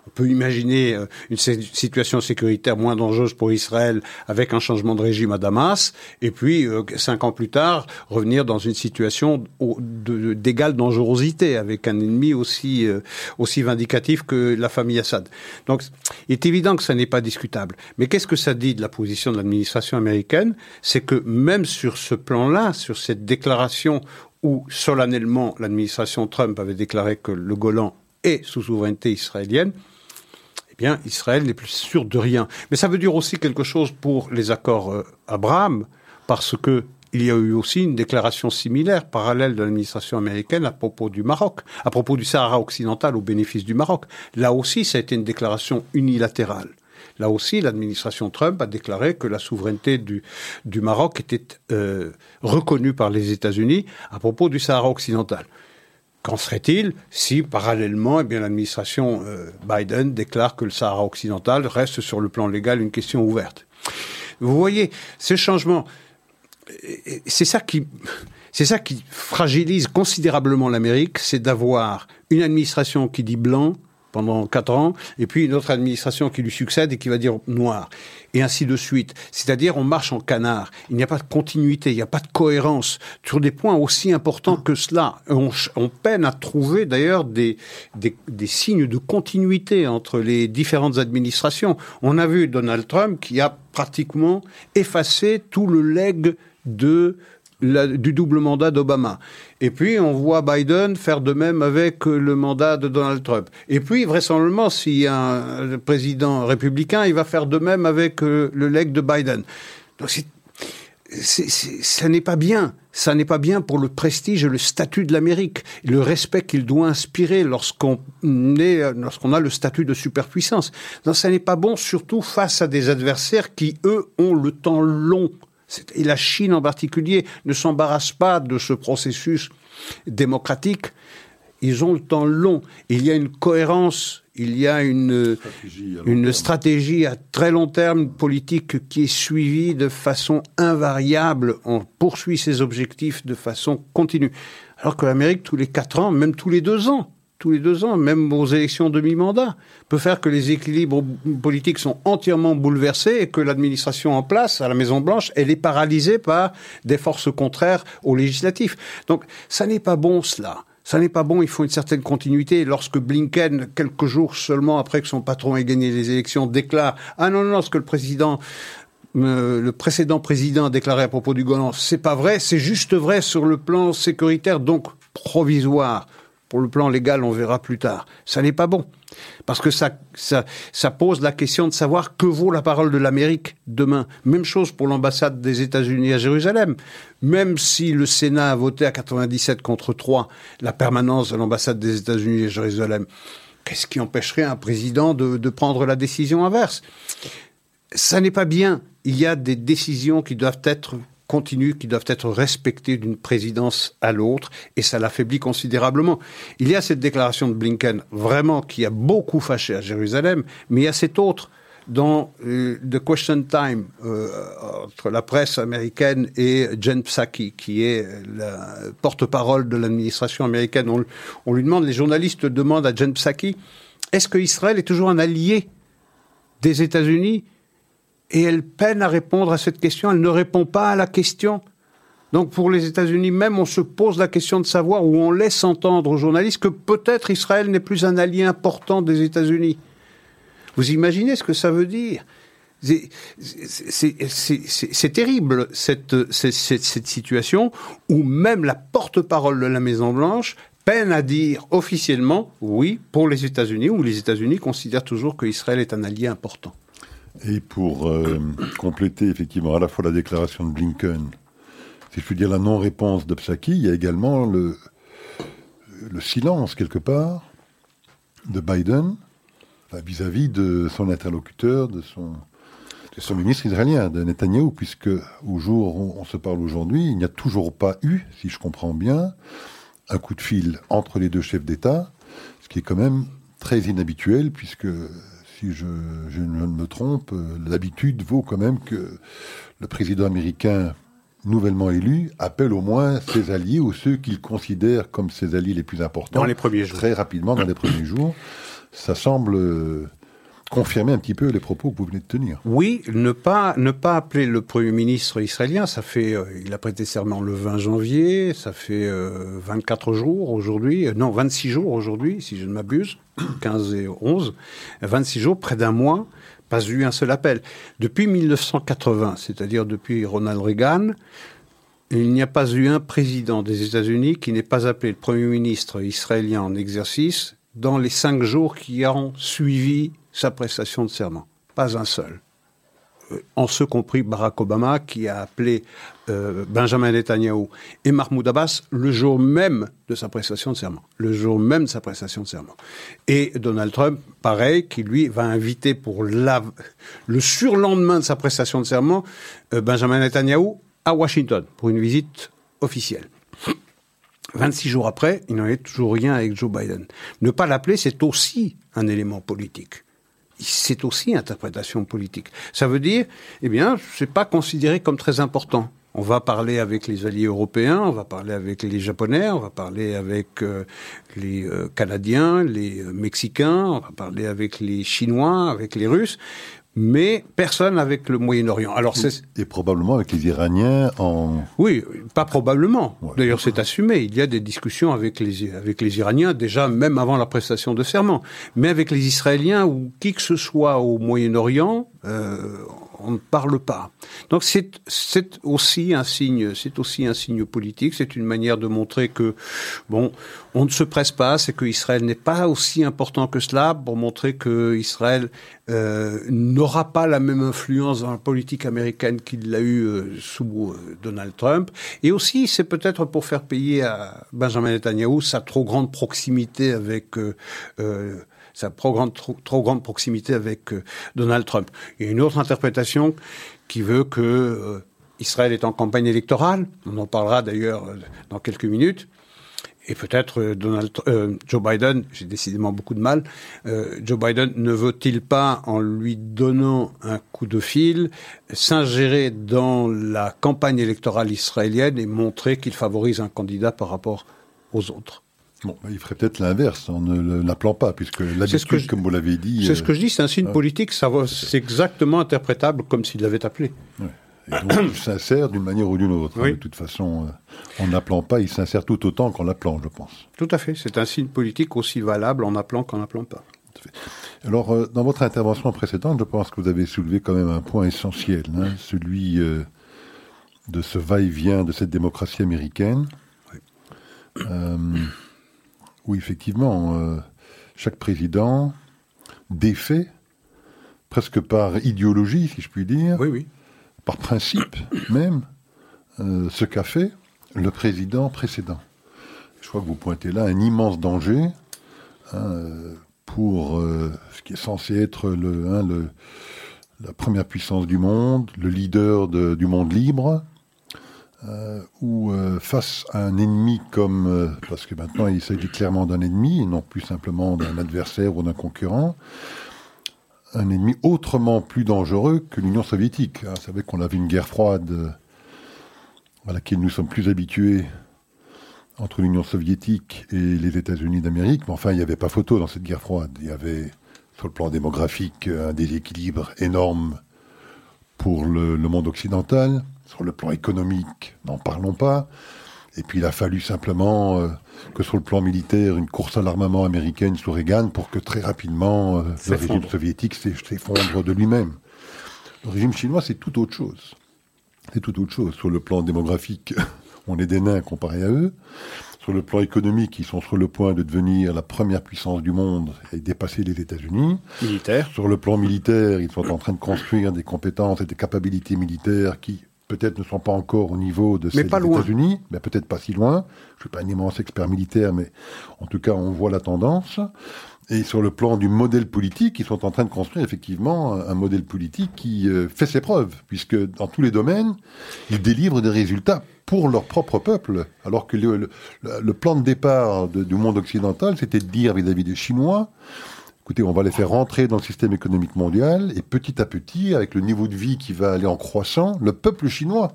on peut imaginer euh, une situation sécuritaire moins dangereuse pour Israël avec un changement de régime à Damas, et puis euh, cinq ans plus tard revenir dans une situation d'égale dangerosité avec un ennemi aussi euh, aussi vindicatif que la famille Assad. Donc, il est évident que ça n'est pas discutable. Mais qu'est-ce que ça dit de la position de l'administration américaine? C'est que même sur ce plan-là, sur cette déclaration où solennellement l'administration Trump avait déclaré que le Golan est sous souveraineté israélienne, eh bien, Israël n'est plus sûr de rien. Mais ça veut dire aussi quelque chose pour les accords euh, Abraham, parce que il y a eu aussi une déclaration similaire, parallèle de l'administration américaine à propos du Sahara occidental au bénéfice du Maroc. Là aussi, ça a été une déclaration unilatérale. Là aussi, l'administration Trump a déclaré que la souveraineté du, du Maroc était euh, reconnue par les États-Unis à propos du Sahara occidental. Qu'en serait-il si, parallèlement, eh l'administration euh, Biden déclare que le Sahara occidental reste sur le plan légal une question ouverte. Vous voyez, ce changement, c'est ça qui, c'est ça qui fragilise considérablement l'Amérique, c'est d'avoir une administration qui dit blanc pendant quatre ans, et puis une autre administration qui lui succède et qui va dire noir, et ainsi de suite. C'est-à-dire, on marche en canard. Il n'y a pas de continuité, il n'y a pas de cohérence sur des points aussi importants que cela. On, peine à trouver d'ailleurs des, des, des signes de continuité entre les différentes administrations. On a vu Donald Trump qui a pratiquement effacé tout le legs de du double mandat d'Obama. Et puis, on voit Biden faire de même avec le mandat de Donald Trump. Et puis, vraisemblablement, s'il y a un président républicain, il va faire de même avec euh, le leg de Biden. Donc, ça n'est pas bien. Ça n'est pas bien pour le prestige et le statut de l'Amérique, le respect qu'il doit inspirer lorsqu'on lorsqu'on a le statut de superpuissance. Donc, ça n'est pas bon, surtout face à des adversaires qui, eux, ont le temps long et la Chine en particulier ne s'embarrasse pas de ce processus démocratique Ils ont le temps long. Il y a une cohérence, il y a une stratégie, une stratégie à très long terme politique qui est suivie de façon invariable. On poursuit ses objectifs de façon continue. Alors que l'Amérique, tous les quatre ans, même tous les deux ans, tous les deux ans, même aux élections demi-mandat, peut faire que les équilibres politiques sont entièrement bouleversés et que l'administration en place à la Maison-Blanche, elle est paralysée par des forces contraires aux législatifs. Donc, ça n'est pas bon cela. Ça n'est pas bon, il faut une certaine continuité. Lorsque Blinken, quelques jours seulement après que son patron ait gagné les élections, déclare Ah non, non, ce que le président euh, le précédent président a déclaré à propos du Golan, c'est pas vrai, c'est juste vrai sur le plan sécuritaire, donc provisoire. Pour le plan légal, on verra plus tard. Ça n'est pas bon. Parce que ça, pose la question de savoir que vaut la parole de l'Amérique demain. Même chose pour l'ambassade des États-Unis à Jérusalem. Même si le Sénat a voté à 97 contre 3 la permanence de l'ambassade des États-Unis à Jérusalem, qu'est-ce qui empêcherait un président de, de prendre la décision inverse? Ça n'est pas bien. Il y a des décisions qui doivent être continues qui doivent être respectées d'une présidence à l'autre, et ça l'affaiblit considérablement. Il y a cette déclaration de Blinken, vraiment, qui a beaucoup fâché à Jérusalem, mais il y a cette autre dans euh, The Question Time euh, entre la presse américaine et Jen Psaki, qui est la porte-parole de l'administration américaine. On, on, lui demande, les journalistes demandent à Jen Psaki, est-ce que Israël est toujours un allié des États-Unis et elle peine à répondre à cette question. Elle ne répond pas à la question. Donc pour les États-Unis même, on se pose la question de savoir où on laisse entendre aux journalistes que peut-être Israël n'est plus un allié important des États-Unis. Vous imaginez ce que ça veut dire? C'est terrible cette, situation où même la porte-parole de la Maison-Blanche peine à dire officiellement oui pour les États-Unis, où les États-Unis considèrent toujours qu'Israël est un allié important. Et pour euh, compléter effectivement à la fois la déclaration de Blinken, si je puis dire la non-réponse de Psaki, il y a également le, le silence quelque part de Biden vis-à-vis de son interlocuteur, de son, de son ministre israélien, de Netanyahou, puisque au jour où on se parle aujourd'hui, il n'y a toujours pas eu, si je comprends bien, un coup de fil entre les deux chefs d'État, ce qui est quand même très inhabituel, puisque si je, ne me trompe, l'habitude vaut quand même que le président américain nouvellement élu appelle au moins ses alliés ou ceux qu'il considère comme ses alliés les plus importants. Dans les premiers jours. Très rapidement, dans les premiers jours. Ça semble confirmer un petit peu les propos que vous venez de tenir. Oui, ne pas, ne pas appeler le Premier ministre israélien, ça fait, euh, il a prêté serment le 20 janvier, ça fait 24 jours aujourd'hui, non, 26 jours aujourd'hui, si je ne m'abuse. 15 et 11, 26 jours, près d'un mois, pas eu un seul appel. Depuis 1980, c'est-à-dire depuis Ronald Reagan, il n'y a pas eu un président des États-Unis qui n'ait pas appelé le Premier ministre israélien en exercice dans les cinq jours qui ont suivi sa prestation de serment. Pas un seul. Euh, en ce compris Barack Obama, qui a appelé euh, Benjamin Netanyahu et Mahmoud Abbas le jour même de sa prestation de serment. Le jour même de sa prestation de serment. Et Donald Trump, pareil, qui lui va inviter pour le surlendemain de sa prestation de serment euh, Benjamin Netanyahu à Washington pour une visite officielle. 26 jours après, il n'en est toujours rien avec Joe Biden. Ne pas l'appeler, c'est aussi un élément politique c'est aussi interprétation politique. Ça veut dire, eh bien, c'est pas considéré comme très important. On va parler avec les alliés européens, on va parler avec les Japonais, on va parler avec euh, les euh, Canadiens, les euh, Mexicains, on va parler avec les Chinois, avec les Russes, mais personne avec le Moyen-Orient. Alors c'est et probablement avec les Iraniens en oui, pas probablement. D'ailleurs, c'est assumé. Il y a des discussions avec les avec les Iraniens déjà même avant la prestation de serment, mais avec les Israéliens ou qui que ce soit au Moyen-Orient, euh, on ne parle pas. Donc c'est aussi un signe, c'est aussi un signe politique. C'est une manière de montrer que bon, on ne se presse pas, c'est que Israël n'est pas aussi important que cela pour montrer que Israël euh, n'aura pas la même influence dans la politique américaine qu'il l'a eu euh, sous euh, Donald Trump. Et aussi, c'est peut-être pour faire payer à Benjamin Netanyahu sa trop grande proximité avec sa trop grande, proximité avec euh, Donald Trump. Il y a une autre interprétation qui veut que euh, Israël est en campagne électorale. On en parlera d'ailleurs euh, dans quelques minutes. et peut-être Joe Biden, j'ai décidément beaucoup de mal, Joe Biden ne veut-il pas, en lui donnant un coup de fil, s'ingérer dans la campagne électorale israélienne et montrer qu'il favorise un candidat par rapport aux autres? Bon, bah, il ferait peut-être l'inverse en ne l'appelant pas, puisque l'habitude, comme vous l'avez dit... C'est ce que je dis, c'est un signe politique, ça c'est exactement interprétable comme s'il l'avait appelé. Ouais. Et donc, il s'insère d'une manière ou d'une autre. Hein, de toute façon, euh, en n'appelant pas, il s'insère tout autant qu'en appelant, je pense. Tout à fait. C'est un signe politique aussi valable en appelant qu'en appelant pas. Alors, euh, dans votre intervention précédente, je pense que vous avez soulevé quand même un point essentiel, hein, celui euh, de ce va-et-vient de cette démocratie américaine, oui. Où effectivement, chaque président défait, presque par idéologie, si je puis dire, oui, oui par principe même, euh, ce qu'a fait le président précédent. Je crois que vous pointez là un immense danger hein, pour euh, ce qui est censé être le, hein, le, la première puissance du monde, le leader de, du monde libre, euh, ou euh, face à un ennemi comme, euh, parce que maintenant il s'agit clairement d'un ennemi, et non plus simplement d'un adversaire ou d'un concurrent, un ennemi autrement plus dangereux que l'Union soviétique. Vous savez qu'on avait une guerre froide à laquelle nous sommes plus habitués entre l'Union soviétique et les États-Unis d'Amérique, mais enfin, il n'y avait pas photo dans cette guerre froide. Il y avait, sur le plan démographique, un déséquilibre énorme pour le monde occidental. Sur le plan économique, n'en parlons pas. Et puis il a fallu simplement euh, que sur le plan militaire, une course à l'armement américaine sous Reagan pour que très rapidement euh, le régime soviétique s'effondre de lui-même. Le régime chinois, c'est tout autre chose. C'est tout autre chose. Sur le plan démographique, on est des nains comparés à eux. Sur le plan économique, ils sont sur le point de devenir la première puissance du monde et dépasser les États-Unis. Militaire. Sur le plan militaire, ils sont en train de construire des compétences et des capacités militaires qui peut-être ne sont pas encore au niveau de celles des États-Unis, mais peut-être pas si loin. Je suis pas un immense expert militaire, mais en tout cas, on voit la tendance. Et sur le plan du modèle politique, ils sont en train de construire effectivement un modèle politique qui euh, fait ses preuves, puisque dans tous les domaines, ils délivrent des résultats pour leur propre peuple. Alors que le, le, le plan de départ de, du monde occidental, c'était de dire vis-à-vis -vis des Chinois, écoutez, on va les faire rentrer dans le système économique mondial, et petit à petit, avec le niveau de vie qui va aller en croissant, le peuple chinois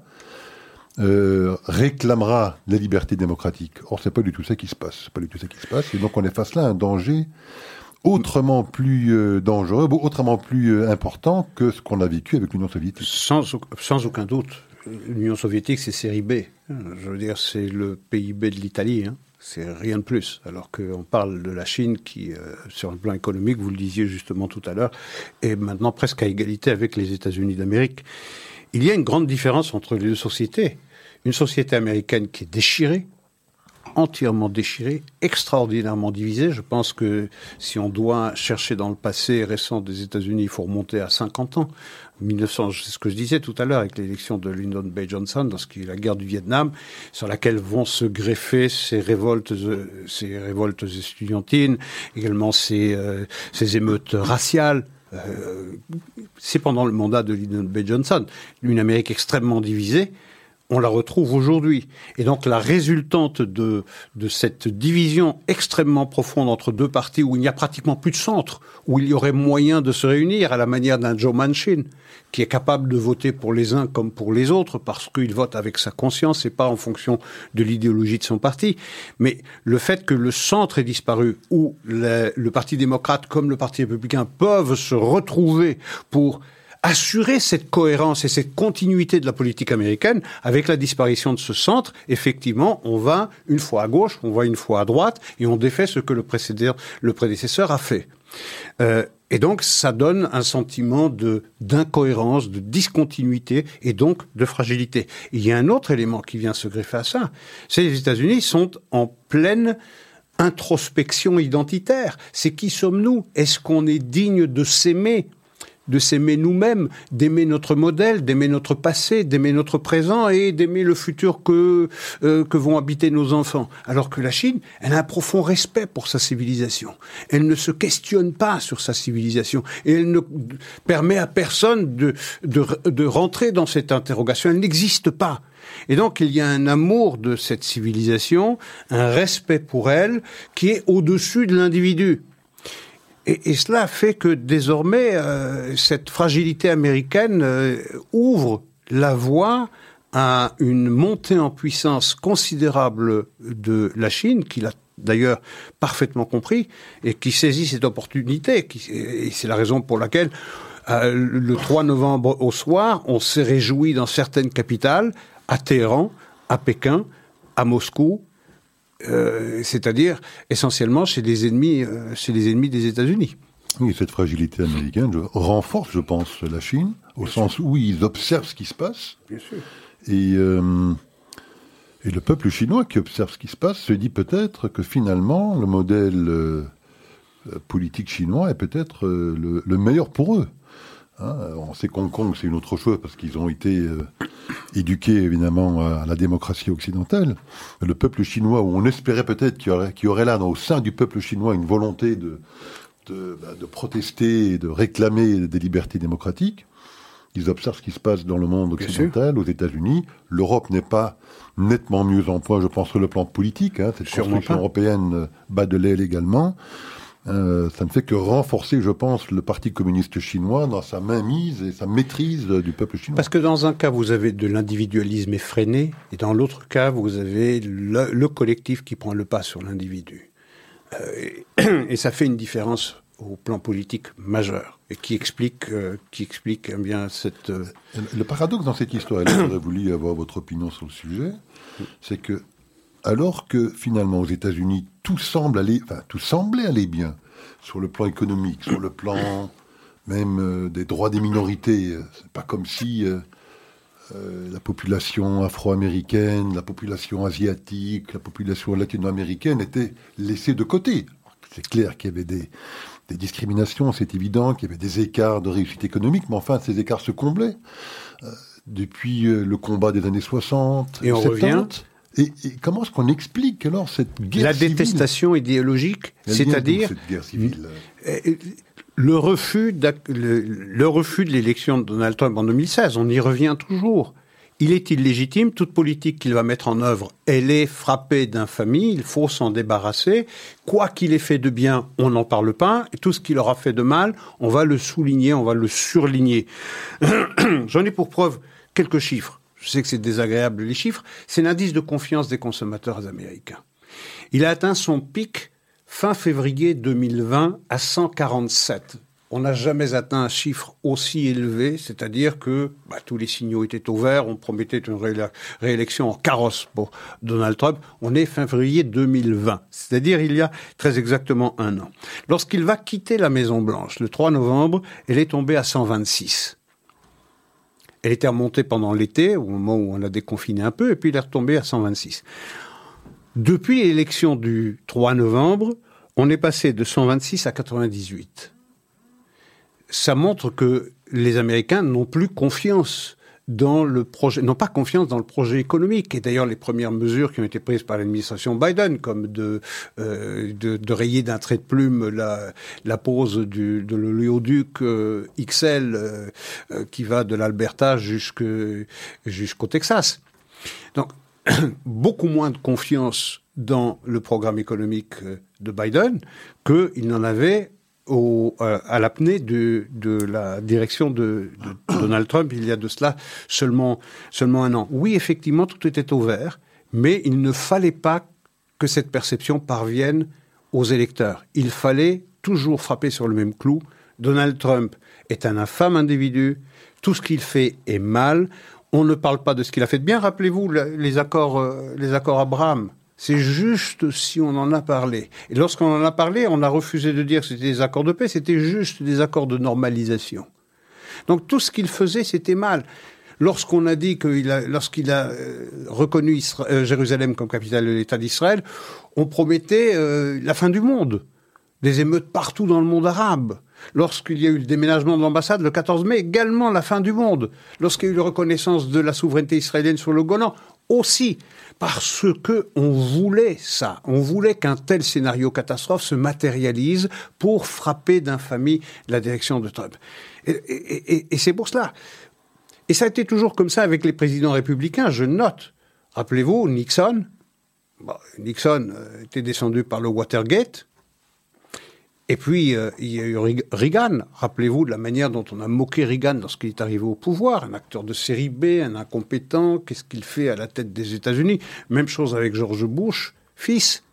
euh, réclamera la liberté démocratique. Or, c'est pas du tout ça qui se passe. Pas du tout ça qui se passe. Et donc, on est face là à un danger autrement plus euh, dangereux, autrement plus euh, important que ce qu'on a vécu avec l'Union soviétique. Sans aucun doute. L'Union soviétique, c'est série B. Je veux dire, c'est le PIB de l'Italie. Hein. C'est rien de plus. Alors qu'on parle de la Chine qui, euh, sur le plan économique, vous le disiez justement tout à l'heure, est maintenant presque à égalité avec les États-Unis d'Amérique. Il y a une grande différence entre les deux sociétés. Une société américaine qui est déchirée, entièrement déchirée, extraordinairement divisée. Je pense que si on doit chercher dans le passé récent des États-Unis, il faut remonter à 50 ans. 1900, c'est ce que je disais tout à l'heure avec l'élection de Lyndon B. Johnson, dans ce qui est la guerre du Vietnam, sur laquelle vont se greffer ces révoltes, ces révoltes estudiantines, également ces, euh, ces émeutes raciales. Euh, c'est pendant le mandat de Lyndon B. Johnson, une Amérique extrêmement divisée, on la retrouve aujourd'hui. Et donc la résultante de, de cette division extrêmement profonde entre deux partis où il n'y a pratiquement plus de centre, où il y aurait moyen de se réunir à la manière d'un Joe Manchin, qui est capable de voter pour les uns comme pour les autres, parce qu'il vote avec sa conscience et pas en fonction de l'idéologie de son parti. Mais le fait que le centre ait disparu, où le, le Parti démocrate comme le Parti républicain peuvent se retrouver pour assurer cette cohérence et cette continuité de la politique américaine, avec la disparition de ce centre, effectivement, on va une fois à gauche, on va une fois à droite, et on défait ce que le, le prédécesseur a fait. Euh, et donc, ça donne un sentiment de d'incohérence, de discontinuité et donc de fragilité. il y a un autre élément qui vient se greffer à ça. C'est les États-Unis sont en pleine introspection identitaire. C'est qui sommes-nous? Est-ce qu'on est digne de s'aimer? De s'aimer nous-mêmes, d'aimer notre modèle, d'aimer notre passé, d'aimer notre présent et d'aimer le futur que, euh, que vont habiter nos enfants. Alors que la Chine, elle a un profond respect pour sa civilisation. Elle ne se questionne pas sur sa civilisation et elle ne permet à personne de, de, de rentrer dans cette interrogation. Elle n'existe pas. Et donc il y a un amour de cette civilisation, un respect pour elle qui est au-dessus de l'individu. Et, cela fait que désormais, euh, cette fragilité américaine euh, ouvre la voie à une montée en puissance considérable de la Chine, qui l'a d'ailleurs parfaitement compris, et qui saisit cette opportunité. et c'est la raison pour laquelle euh, le 3 novembre au soir, on s'est réjoui dans certaines capitales à Téhéran, à Pékin, à Moscou, euh, c'est-à-dire essentiellement chez les ennemis, euh, chez les ennemis des États-Unis. Oui, cette fragilité américaine renforce, je pense, la Chine, au sens où ils observent ce qui se passe. Bien sûr. Et, euh, et le peuple chinois qui observe ce qui se passe se dit peut-être que finalement, le modèle politique chinois est peut-être le, meilleur pour eux. Hein, on sait qu'Hong Kong, c'est une autre chose parce qu'ils ont été euh, éduqués évidemment à la démocratie occidentale. Le peuple chinois, où on espérait peut-être qu'il y aurait, y aurait là, au sein du peuple chinois, une volonté de, de, bah, de, protester et de réclamer des libertés démocratiques. Ils observent ce qui se passe dans le monde occidental, aux États-Unis. L'Europe n'est pas nettement mieux en point, je pense, sur le plan politique. Hein. Cette construction européenne euh, bat de l'aile également. Euh, ça ne fait que renforcer, je pense, le Parti communiste chinois dans sa mainmise et sa maîtrise du peuple chinois. Parce que dans un cas, vous avez de l'individualisme effréné, et dans l'autre cas, vous avez le, collectif qui prend le pas sur l'individu. Euh, et, ça fait une différence au plan politique majeur et qui explique, euh, qui explique eh bien cette. Le paradoxe dans cette histoire, et j'aurais voulu avoir votre opinion sur le sujet, c'est que alors que finalement aux États-Unis tout semble aller, enfin tout semblait aller bien sur le plan économique, sur le plan même euh, des droits des minorités. C'est pas comme si euh, euh, la population afro-américaine, la population asiatique, la population latino-américaine étaient laissées de côté. C'est clair qu'il y avait des, des discriminations, c'est évident qu'il y avait des écarts de réussite économique, mais enfin ces écarts se comblaient. depuis le combat des années 60, et on 70, revient et, comment est-ce qu'on explique alors cette guerre La détestation idéologique, c'est-à-dire euh, le refus, le, refus de l'élection de Donald Trump en 2016. On y revient toujours. Il est illégitime. Toute politique qu'il va mettre en œuvre, elle est frappée d'infamie. Il faut s'en débarrasser. Quoi qu'il ait fait de bien, on n'en parle pas. Et tout ce qu'il aura fait de mal, on va le souligner, on va le surligner. J'en ai pour preuve quelques chiffres je sais que c'est désagréable les chiffres, c'est l'indice de confiance des consommateurs américains. Il a atteint son pic fin février 2020 à 147. On n'a jamais atteint un chiffre aussi élevé, c'est-à-dire que bah, tous les signaux étaient au vert, on promettait une réélection en carrosse pour Donald Trump. On est fin février 2020, c'est-à-dire il y a très exactement un an. Lorsqu'il va quitter la Maison-Blanche, le 3 novembre, elle est tombée à 126. Elle était remontée pendant l'été, au moment où on a déconfiné un peu, et puis elle est retombée à 126. Depuis l'élection du 3 novembre, on est passé de 126 à 98. Ça montre que les Américains n'ont plus confiance dans le projet, n'ont pas confiance dans le projet économique. Et d'ailleurs, les premières mesures qui ont été prises par l'administration Biden, comme de, euh, de, rayer d'un trait de plume la, la pose du, de l'oléoduc euh, XL euh, qui va de l'Alberta jusqu'au Texas. Donc, beaucoup moins de confiance dans le programme économique de Biden qu'il n'en avait euh, à l'apnée de, la direction de, de, Donald Trump il y a de cela seulement, seulement un an. Oui, effectivement, tout était au vert, mais il ne fallait pas que cette perception parvienne aux électeurs. Il fallait toujours frapper sur le même clou. Donald Trump est un infâme individu. Tout ce qu'il fait est mal. On ne parle pas de ce qu'il a fait de bien. Rappelez-vous les accords, euh, les accords Abraham. C'est juste si on en a parlé. Et lorsqu'on en a parlé, on a refusé de dire que c'était des accords de paix, c'était juste des accords de normalisation. Donc tout ce qu'il faisait, c'était mal. Lorsqu'on a dit qu'il a, lorsqu'il a euh, reconnu euh, Jérusalem comme capitale de l'État d'Israël, on promettait euh, la fin du monde, des émeutes partout dans le monde arabe. Lorsqu'il y a eu le déménagement de l'ambassade le 14 mai, également la fin du monde. Lorsqu'il y a eu la reconnaissance de la souveraineté israélienne sur le Golan, aussi. Parce que on voulait ça. On voulait qu'un tel scénario catastrophe se matérialise pour frapper d'infamie la direction de Trump. Et, c'est pour cela. Et ça a été toujours comme ça avec les présidents républicains, je note. Rappelez-vous, Nixon, Nixon euh, était descendu par le Watergate. Et puis, euh, il y a eu Reagan. Rappelez-vous de la manière dont on a moqué Reagan lorsqu'il est arrivé au pouvoir. Un acteur de série B, un incompétent. Qu'est-ce qu'il fait à la tête des États-Unis? Même chose avec George Bush, fils.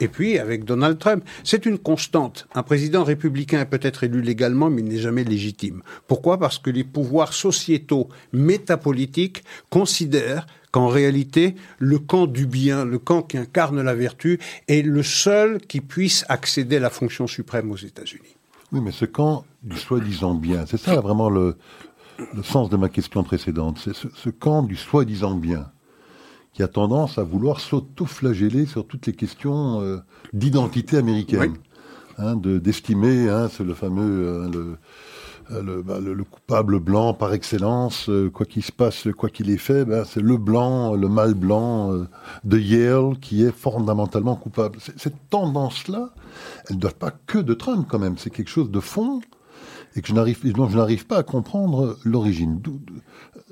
Et puis avec Donald Trump. C'est une constante. Un président républicain peut être élu légalement, mais il n'est jamais légitime. Pourquoi? Parce que les pouvoirs sociétaux métapolitiques considèrent qu'en réalité, le camp du bien, le camp qui incarne la vertu, est le seul qui puisse accéder à la fonction suprême aux États-Unis. Oui, mais ce camp du soi-disant bien, c'est ça vraiment le, sens de ma question précédente, c'est ce, camp du soi-disant bien qui a tendance à vouloir s'auto-flageller sur toutes les questions euh, d'identité américaine. Hein, d'estimer, hein, c'est le fameux, hein, le, euh, bah, le, le, coupable blanc par excellence, euh, quoi qu'il se passe, quoi qu'il ait fait, ben, c'est le blanc, le mâle blanc euh, de Yale qui est fondamentalement coupable. Cette tendance-là, elle ne doit pas que de Trump quand même, c'est quelque chose de fond et que je n'arrive, dont je n'arrive pas à comprendre l'origine.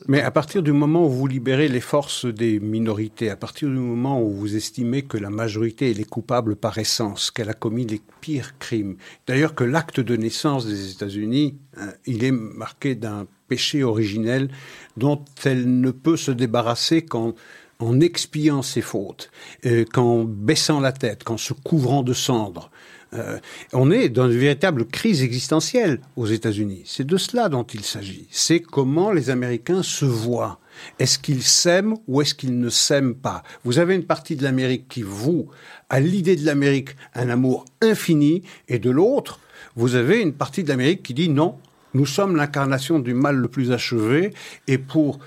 Mais à partir du moment où vous libérez les forces des minorités, à partir du moment où vous estimez que la majorité est coupable par essence, qu'elle a commis les pires crimes, d'ailleurs que l'acte de naissance des États-Unis, hein, il est marqué d'un péché originel dont elle ne peut se débarrasser qu'en en expiant ses fautes, euh, qu'en baissant la tête, qu'en se couvrant de cendres, euh, on est dans une véritable crise existentielle aux États-Unis. C'est de cela dont il s'agit. C'est comment les Américains se voient. Est-ce qu'ils s'aiment ou est-ce qu'ils ne s'aiment pas? Vous avez une partie de l'Amérique qui, vous, a l'idée de l'Amérique un amour infini, et de l'autre, vous avez une partie de l'Amérique qui dit non, nous sommes l'incarnation du mal le plus achevé, et pour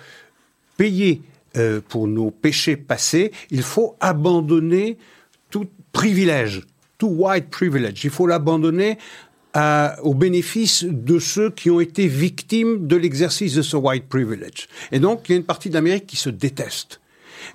payer euh, pour nos péchés passés, il faut abandonner tout privilège white privilege. Il faut l'abandonner au bénéfice de ceux qui ont été victimes de l'exercice de ce white privilege. Et donc, il y a une partie de l'Amérique qui se déteste.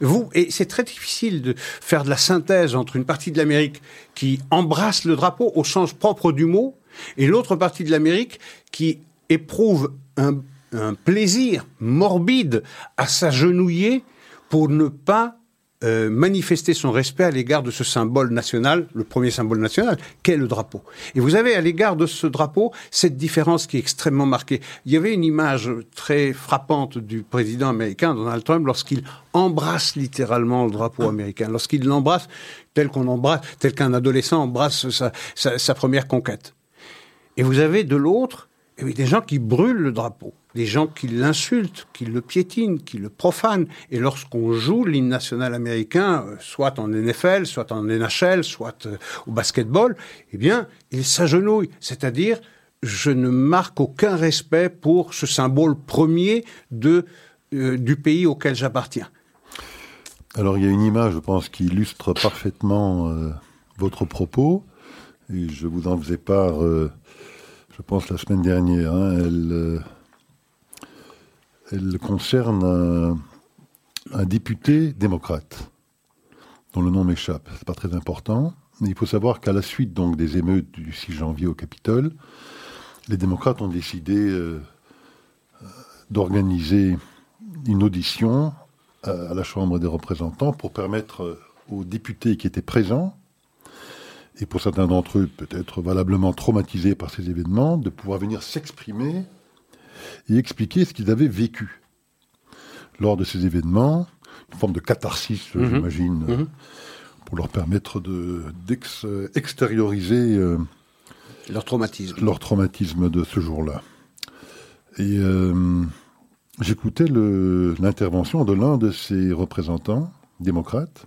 Vous, et c'est très difficile de faire de la synthèse entre une partie de l'Amérique qui embrasse le drapeau au sens propre du mot et l'autre partie de l'Amérique qui éprouve un, un plaisir morbide à s'agenouiller pour ne pas euh, manifester son respect à l'égard de ce symbole national, le premier symbole national, qu'est le drapeau. Et vous avez à l'égard de ce drapeau cette différence qui est extrêmement marquée. Il y avait une image très frappante du président américain Donald Trump lorsqu'il embrasse littéralement le drapeau américain, lorsqu'il l'embrasse tel qu'on tel qu'un adolescent embrasse sa première conquête. Et vous avez de l'autre des gens qui brûlent le drapeau des gens qui l'insultent, qui le piétinent, qui le profanent. Et lorsqu'on joue l'hymne national américain, euh, soit en NFL, soit en NHL, soit euh, au basketball, eh bien, il s'agenouille. C'est-à-dire, je ne marque aucun respect pour ce symbole premier euh, du pays auquel j'appartiens. Alors, il y a une image, je pense, qui illustre parfaitement votre propos. Je vous en faisais part, je pense, la semaine dernière. Hein. elle elle concerne un, député démocrate, dont le nom m'échappe. C'est pas très important. Mais il faut savoir qu'à la suite donc des émeutes du 6 janvier au Capitole, les démocrates ont décidé euh, d'organiser une audition à, la Chambre des représentants pour permettre euh, aux députés qui étaient présents, et pour certains d'entre eux peut-être valablement traumatisés par ces événements, de pouvoir venir s'exprimer et expliquer ce qu'ils avaient vécu lors de ces événements, une forme de catharsis, mhm. j'imagine, mhm. pour leur permettre d'extérioriser euh, leur traumatisme. Leur traumatisme de ce jour-là. Et euh, j'écoutais l'intervention de l'un de ces représentants démocrates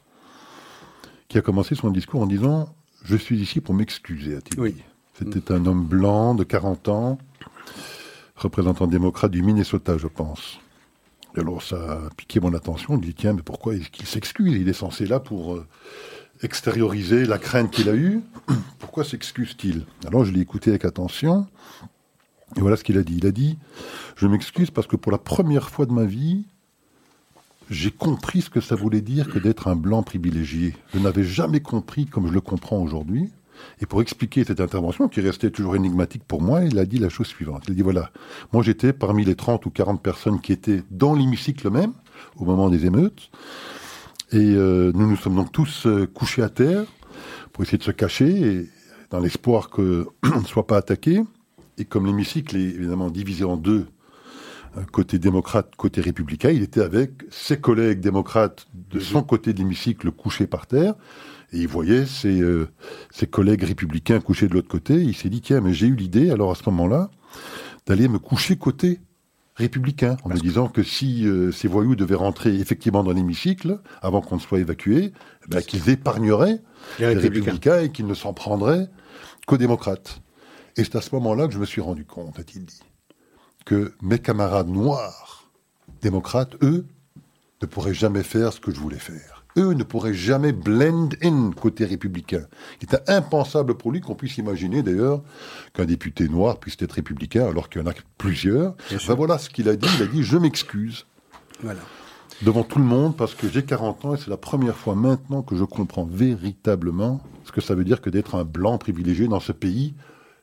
qui a commencé son discours en disant Je suis ici pour m'excuser, a-t-il oui. C'était un homme blanc de 40 ans représentant démocrate du Minnesota, je pense. Et alors ça a piqué mon attention. Je me dis, tiens, mais pourquoi est-ce qu'il s'excuse? Il est censé là pour euh, extérioriser la crainte qu'il a eue. Pourquoi s'excuse-t-il? Alors je l'ai écouté avec attention. Et voilà ce qu'il a dit. Il a dit, je m'excuse parce que pour la première fois de ma vie, j'ai compris ce que ça voulait dire que d'être un blanc privilégié. Je n'avais jamais compris comme je le comprends aujourd'hui. Et pour expliquer cette intervention, qui restait toujours énigmatique pour moi, il a dit la chose suivante. Il dit, voilà, moi j'étais parmi les 30 ou 40 personnes qui étaient dans l'hémicycle même, au moment des émeutes. Et euh, nous nous sommes donc tous euh, couchés à terre pour essayer de se cacher, dans l'espoir qu'on ne soit pas attaqué. Et comme l'hémicycle est évidemment divisé en deux, côté démocrate, côté républicain, il était avec ses collègues démocrates de son côté de l'hémicycle couchés par terre, et il voyait ses, euh, ses collègues républicains couchés de l'autre côté. Il s'est dit, tiens, mais j'ai eu l'idée, alors à ce moment-là, d'aller me coucher côté républicain, en me disant que si euh, ces voyous devaient rentrer effectivement dans l'hémicycle, avant qu'on ne soit évacué, ben, qu'ils épargneraient les républicains. et qu'ils ne s'en prendraient qu'aux démocrates. Et c'est à ce moment-là que je me suis rendu compte, a-t-il dit, que mes camarades noirs, démocrates, eux, ne pourraient jamais faire ce que je voulais faire eux ne pourraient jamais blend in côté républicain. Il était impensable pour lui qu'on puisse imaginer d'ailleurs qu'un député noir puisse être républicain alors qu'il y en a plusieurs. Ben voilà ce qu'il a dit. Il a dit je m'excuse. Voilà. Devant tout le monde parce que j'ai 40 ans et c'est la première fois maintenant que je comprends véritablement ce que ça veut dire que d'être un blanc privilégié dans ce pays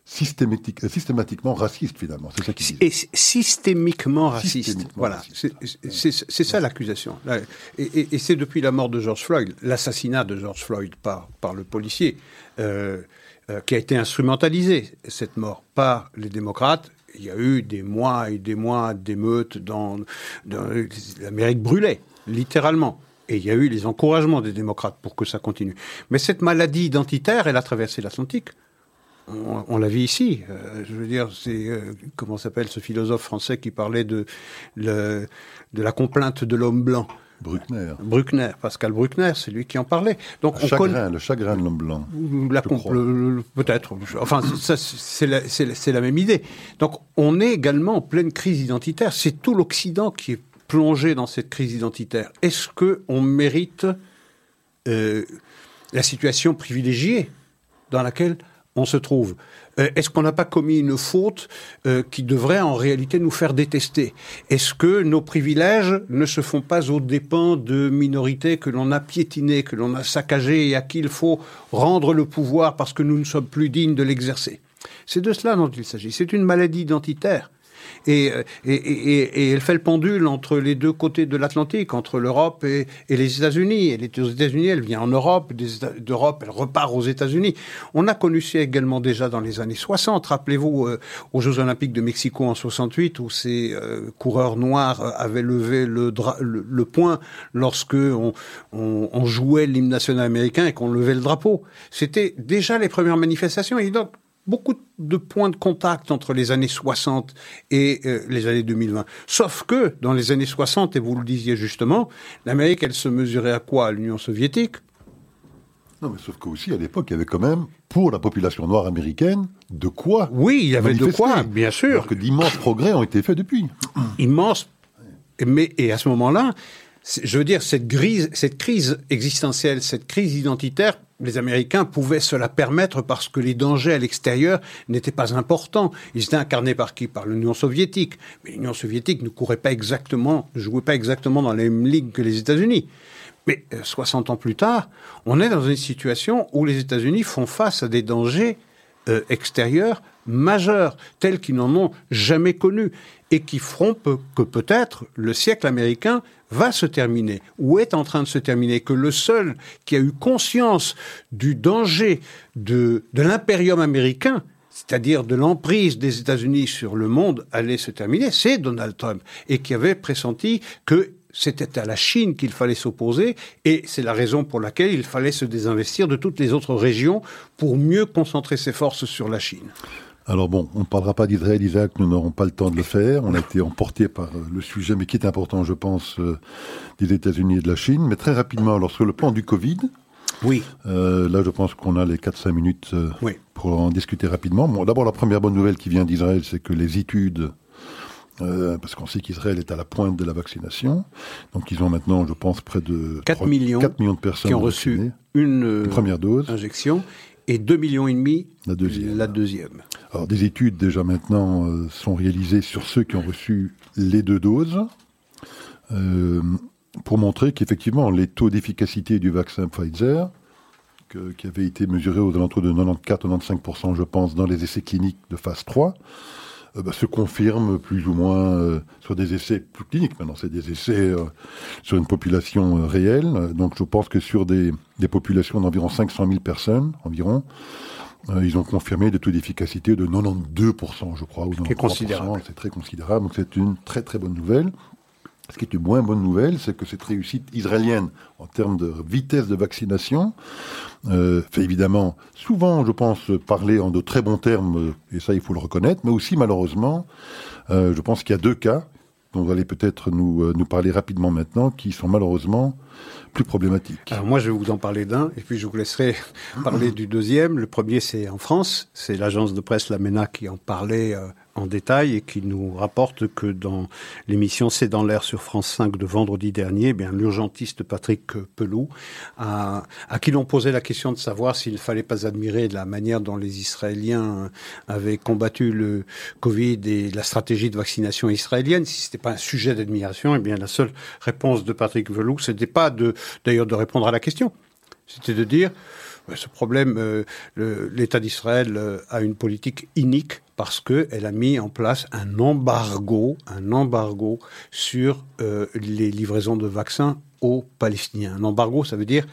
systématiquement raciste finalement. C'est ça qui Et systémiquement raciste. voilà, c'est ça l'accusation. Et, et c'est depuis la mort de George Floyd, l'assassinat de George Floyd par, par le policier, euh, euh, qui a été instrumentalisé, cette mort, par les démocrates. Il y a eu des mois et des mois d'émeutes dans, dans l'Amérique brûlait, littéralement. Et il y a eu les encouragements des démocrates pour que ça continue. Mais cette maladie identitaire, elle a traversé l'Atlantique on, la vit ici. Euh, je veux dire, c'est euh, comment s'appelle ce philosophe français qui parlait de de la complainte de l'homme blanc? Bruckner. Bruckner, Pascal Bruckner, c'est lui qui en parlait. Donc le, chagrin, le chagrin de l'homme blanc. Peut-être. Enfin, c'est la, la, même idée. Donc, on est également en pleine crise identitaire. C'est tout l'Occident qui est plongé dans cette crise identitaire. Est-ce que on mérite euh, la situation privilégiée dans laquelle on se trouve euh, Est-ce qu'on n'a pas commis une faute euh, qui devrait en réalité nous faire détester? Est-ce que nos privilèges ne se font pas aux dépens de minorités que l'on a piétinées, que l'on a saccagées et à qui il faut rendre le pouvoir parce que nous ne sommes plus dignes de l'exercer? C'est de cela dont il s'agit. C'est une maladie identitaire. Euh, et, elle fait le pendule entre les deux côtés de l'Atlantique, entre l'Europe et, les États-Unis. Elle est aux États-Unis, elle vient en Europe, d'Europe, elle repart aux États-Unis. On a connu ça également déjà dans les années 60. Rappelez-vous euh, aux Jeux Olympiques de Mexico en 68, où ces euh, coureurs noirs avaient levé le, le, poing lorsque on, on jouait l'hymne national américain et qu'on levait le drapeau. C'était déjà les premières manifestations. Et donc, beaucoup de points de contact entre les années 60 et euh, les années 2020. Sauf que dans les années 60, et vous le disiez justement, l'Amérique, elle se mesurait à quoi? L'Union soviétique non, mais sauf qu'aussi, à l'époque, il y avait quand même, pour la population noire américaine, de quoi Oui, il y avait de quoi, bien sûr. Alors que d'immenses progrès ont été faits depuis. Immenses. Mais, et à ce moment-là, je veux dire, cette, cette crise existentielle, cette crise identitaire, les Américains pouvaient se la permettre parce que les dangers à l'extérieur n'étaient pas importants. Ils étaient incarnés par qui? Par l'Union soviétique. Mais l'Union soviétique ne jouait pas exactement dans la même ligue que les États-Unis. Mais 60 euh, ans plus tard, on est dans une situation où les États-Unis font face à des dangers euh, extérieurs majeurs, tels qu'ils n'en ont jamais connus, et qui feront que peut-être le siècle américain va se terminer, ou est en train de se terminer, que le seul qui a eu conscience du danger de, de l'impérium américain, c'est-à-dire de l'emprise des États-Unis sur le monde, allait se terminer, c'est Donald Trump, et qui avait pressenti que c'était à la Chine qu'il fallait s'opposer, et c'est la raison pour laquelle il fallait se désinvestir de toutes les autres régions pour mieux concentrer ses forces sur la Chine. Alors bon, on ne parlera pas d'Israël, Isaac, nous n'aurons pas le temps de le faire. On a été emporté par euh, le sujet, mais qui est important, je pense, euh, des États-Unis et de la Chine. Mais très rapidement, lorsque le plan du Covid, oui. Euh, là, je pense qu'on a les 4-5 minutes pour en discuter rapidement. Bon, D'abord, la première bonne nouvelle qui vient d'Israël, c'est que les études euh, parce qu'on sait qu'Israël est à la pointe de la vaccination. Donc ils ont maintenant, je pense, près de 4 millions, 4 millions de personnes qui ont reçu une, euh, première dose, injection, et 2 millions et demi la deuxième. La deuxième. Alors des études déjà maintenant euh, sont réalisées sur ceux qui ont reçu les deux doses, euh, pour montrer qu'effectivement les taux d'efficacité du vaccin Pfizer, que, qui avait été mesuré aux alentours de 94-95%, je pense, dans les essais cliniques de phase 3, euh, bah, se confirment plus ou moins euh, sur des essais plus cliniques. Maintenant, c'est des essais euh, sur une population réelle. Donc, je pense que sur des, des populations d'environ 500 000 personnes, environ, ils ont confirmé des taux d'efficacité de 92%, je crois, ou Ce qui est 93%. considérable. C'est très considérable. Donc, c'est une très très bonne nouvelle. Ce qui est une moins bonne nouvelle, c'est que cette réussite israélienne en termes de vitesse de vaccination euh, fait évidemment souvent, je pense, parler en de très bons termes, euh, et ça il faut le reconnaître, mais aussi malheureusement, euh, je pense qu'il y a deux cas dont vous allez peut-être nous, parler rapidement maintenant, qui sont malheureusement plus problématiques. Alors moi, je vais vous en parler d'un, et puis je vous laisserai parler du deuxième. Le premier, c'est en France. C'est l'agence de presse La MENA qui en parlait en détail et qui nous rapporte que dans l'émission C'est dans l'air sur France 5 de vendredi dernier, eh bien l'urgentiste Patrick Pelou, a, à qui l'on posait la question de savoir s'il ne fallait pas admirer la manière dont les Israéliens avaient combattu le Covid et la stratégie de vaccination israélienne, si c'était pas un sujet d'admiration, eh bien la seule réponse de Patrick Pelou, c'était pas de d'ailleurs de répondre à la question, c'était de dire ce problème, euh, l'État d'Israël euh, a une politique inique parce qu'elle a mis en place un embargo, sur euh, les livraisons de vaccins aux Palestiniens. Un embargo, ça veut dire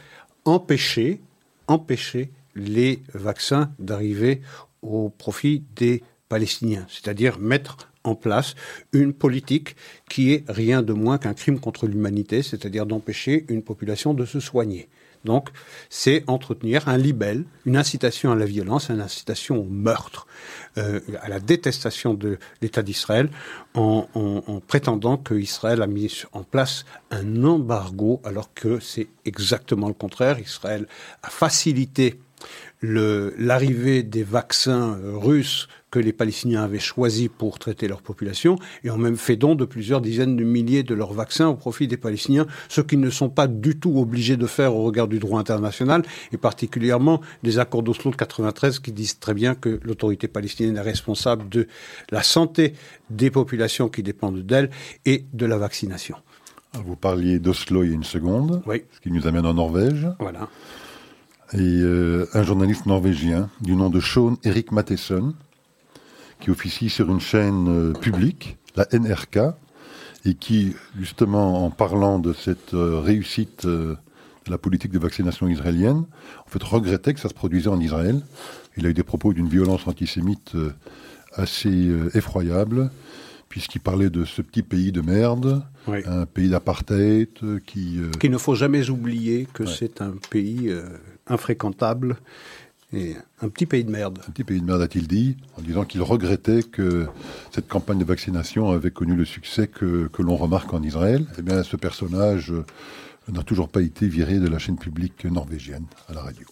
empêcher, empêcher les vaccins d'arriver au profit des Palestiniens, c'est-à-dire mettre en place une politique qui est rien de moins qu'un crime contre l'humanité, c'est-à-dire d'empêcher une population de se soigner. Donc, c'est entretenir un libelle, une incitation à la violence, une incitation au meurtre, euh, à la détestation de l'État d'Israël, en, en- en prétendant qu'Israël a mis en place un embargo, alors que c'est exactement le contraire. Israël a facilité l'arrivée des vaccins euh, russes que les Palestiniens avaient choisis pour traiter leur population et ont même fait don de plusieurs dizaines de milliers de leurs vaccins au profit des Palestiniens, ce qu'ils ne sont pas du tout obligés de faire au regard du droit international et particulièrement des accords d'Oslo de 93 qui disent très bien que l'autorité palestinienne est responsable de la santé des populations qui dépendent d'elle et de la vaccination. Vous parliez d'Oslo il y a une seconde, Oui, ce qui nous amène en Norvège. voilà. et euh, un journaliste norvégien du nom de Sean Erik Matheson, qui officie sur une chaîne euh, publique, la NRK, et qui, justement, en parlant de cette euh, réussite euh, de la politique de vaccination israélienne, en fait, regrettait que ça se produisait en Israël. Il a eu des propos d'une violence antisémite assez effroyable, puisqu'il parlait de ce petit pays de merde, Oui. un pays d'apartheid qui... euh, Qu'il ne faut jamais oublier que Ouais. c'est un pays euh, infréquentable et un petit pays de merde. Un petit pays de merde, a-t-il dit, en disant qu'il regrettait que cette campagne de vaccination avait connu le succès que, que l'on remarque en Israël. Eh bien, ce personnage euh, n'a toujours pas été viré de la chaîne publique norvégienne à la radio.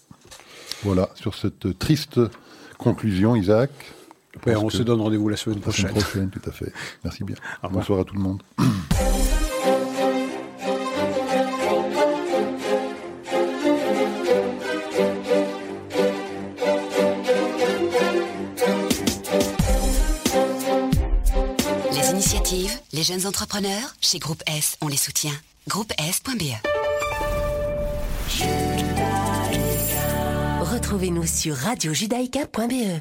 Voilà, sur cette triste conclusion, Isaac. Ouais, on se donne rendez-vous la semaine la semaine prochaine. prochaine, tout à fait. Merci bien. Bonsoir à tout le monde. jeunes entrepreneurs, chez Groupe S, on les soutient. Groupe S.be Retrouvez-nous sur radiojudaïka.be.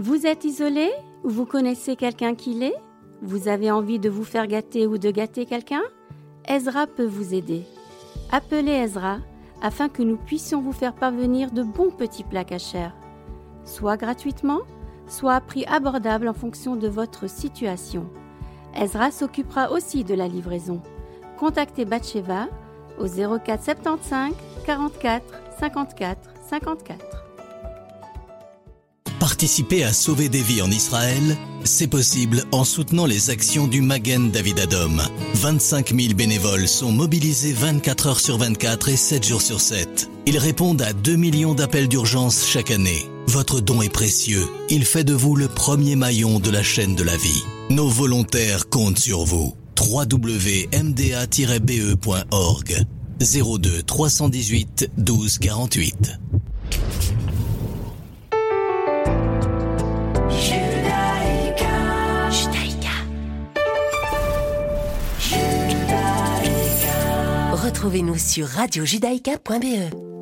Vous êtes isolé? Ou vous connaissez quelqu'un qui l'est? Vous avez envie de vous faire gâter ou de gâter quelqu'un? Ezra peut vous aider. Appelez Ezra afin que nous puissions vous faire parvenir de bons petits plats cachers, soit gratuitement, soit à prix abordable en fonction de votre situation. Ezra s'occupera aussi de la livraison. Contactez Batcheva au 04 75 44 54 54. Participer à sauver des vies en Israël, c'est possible en soutenant les actions du Magen David Adom. 25 000 bénévoles sont mobilisés 24 heures sur 24 et 7 jours sur 7. Ils répondent à 2 millions d'appels d'urgence chaque année. Votre don est précieux. Il fait de vous le premier maillon de la chaîne de la vie. Nos volontaires comptent sur vous. www.mda-be.org 02 318 12 48 Retrouvez-nous sur radiojudaïka.be.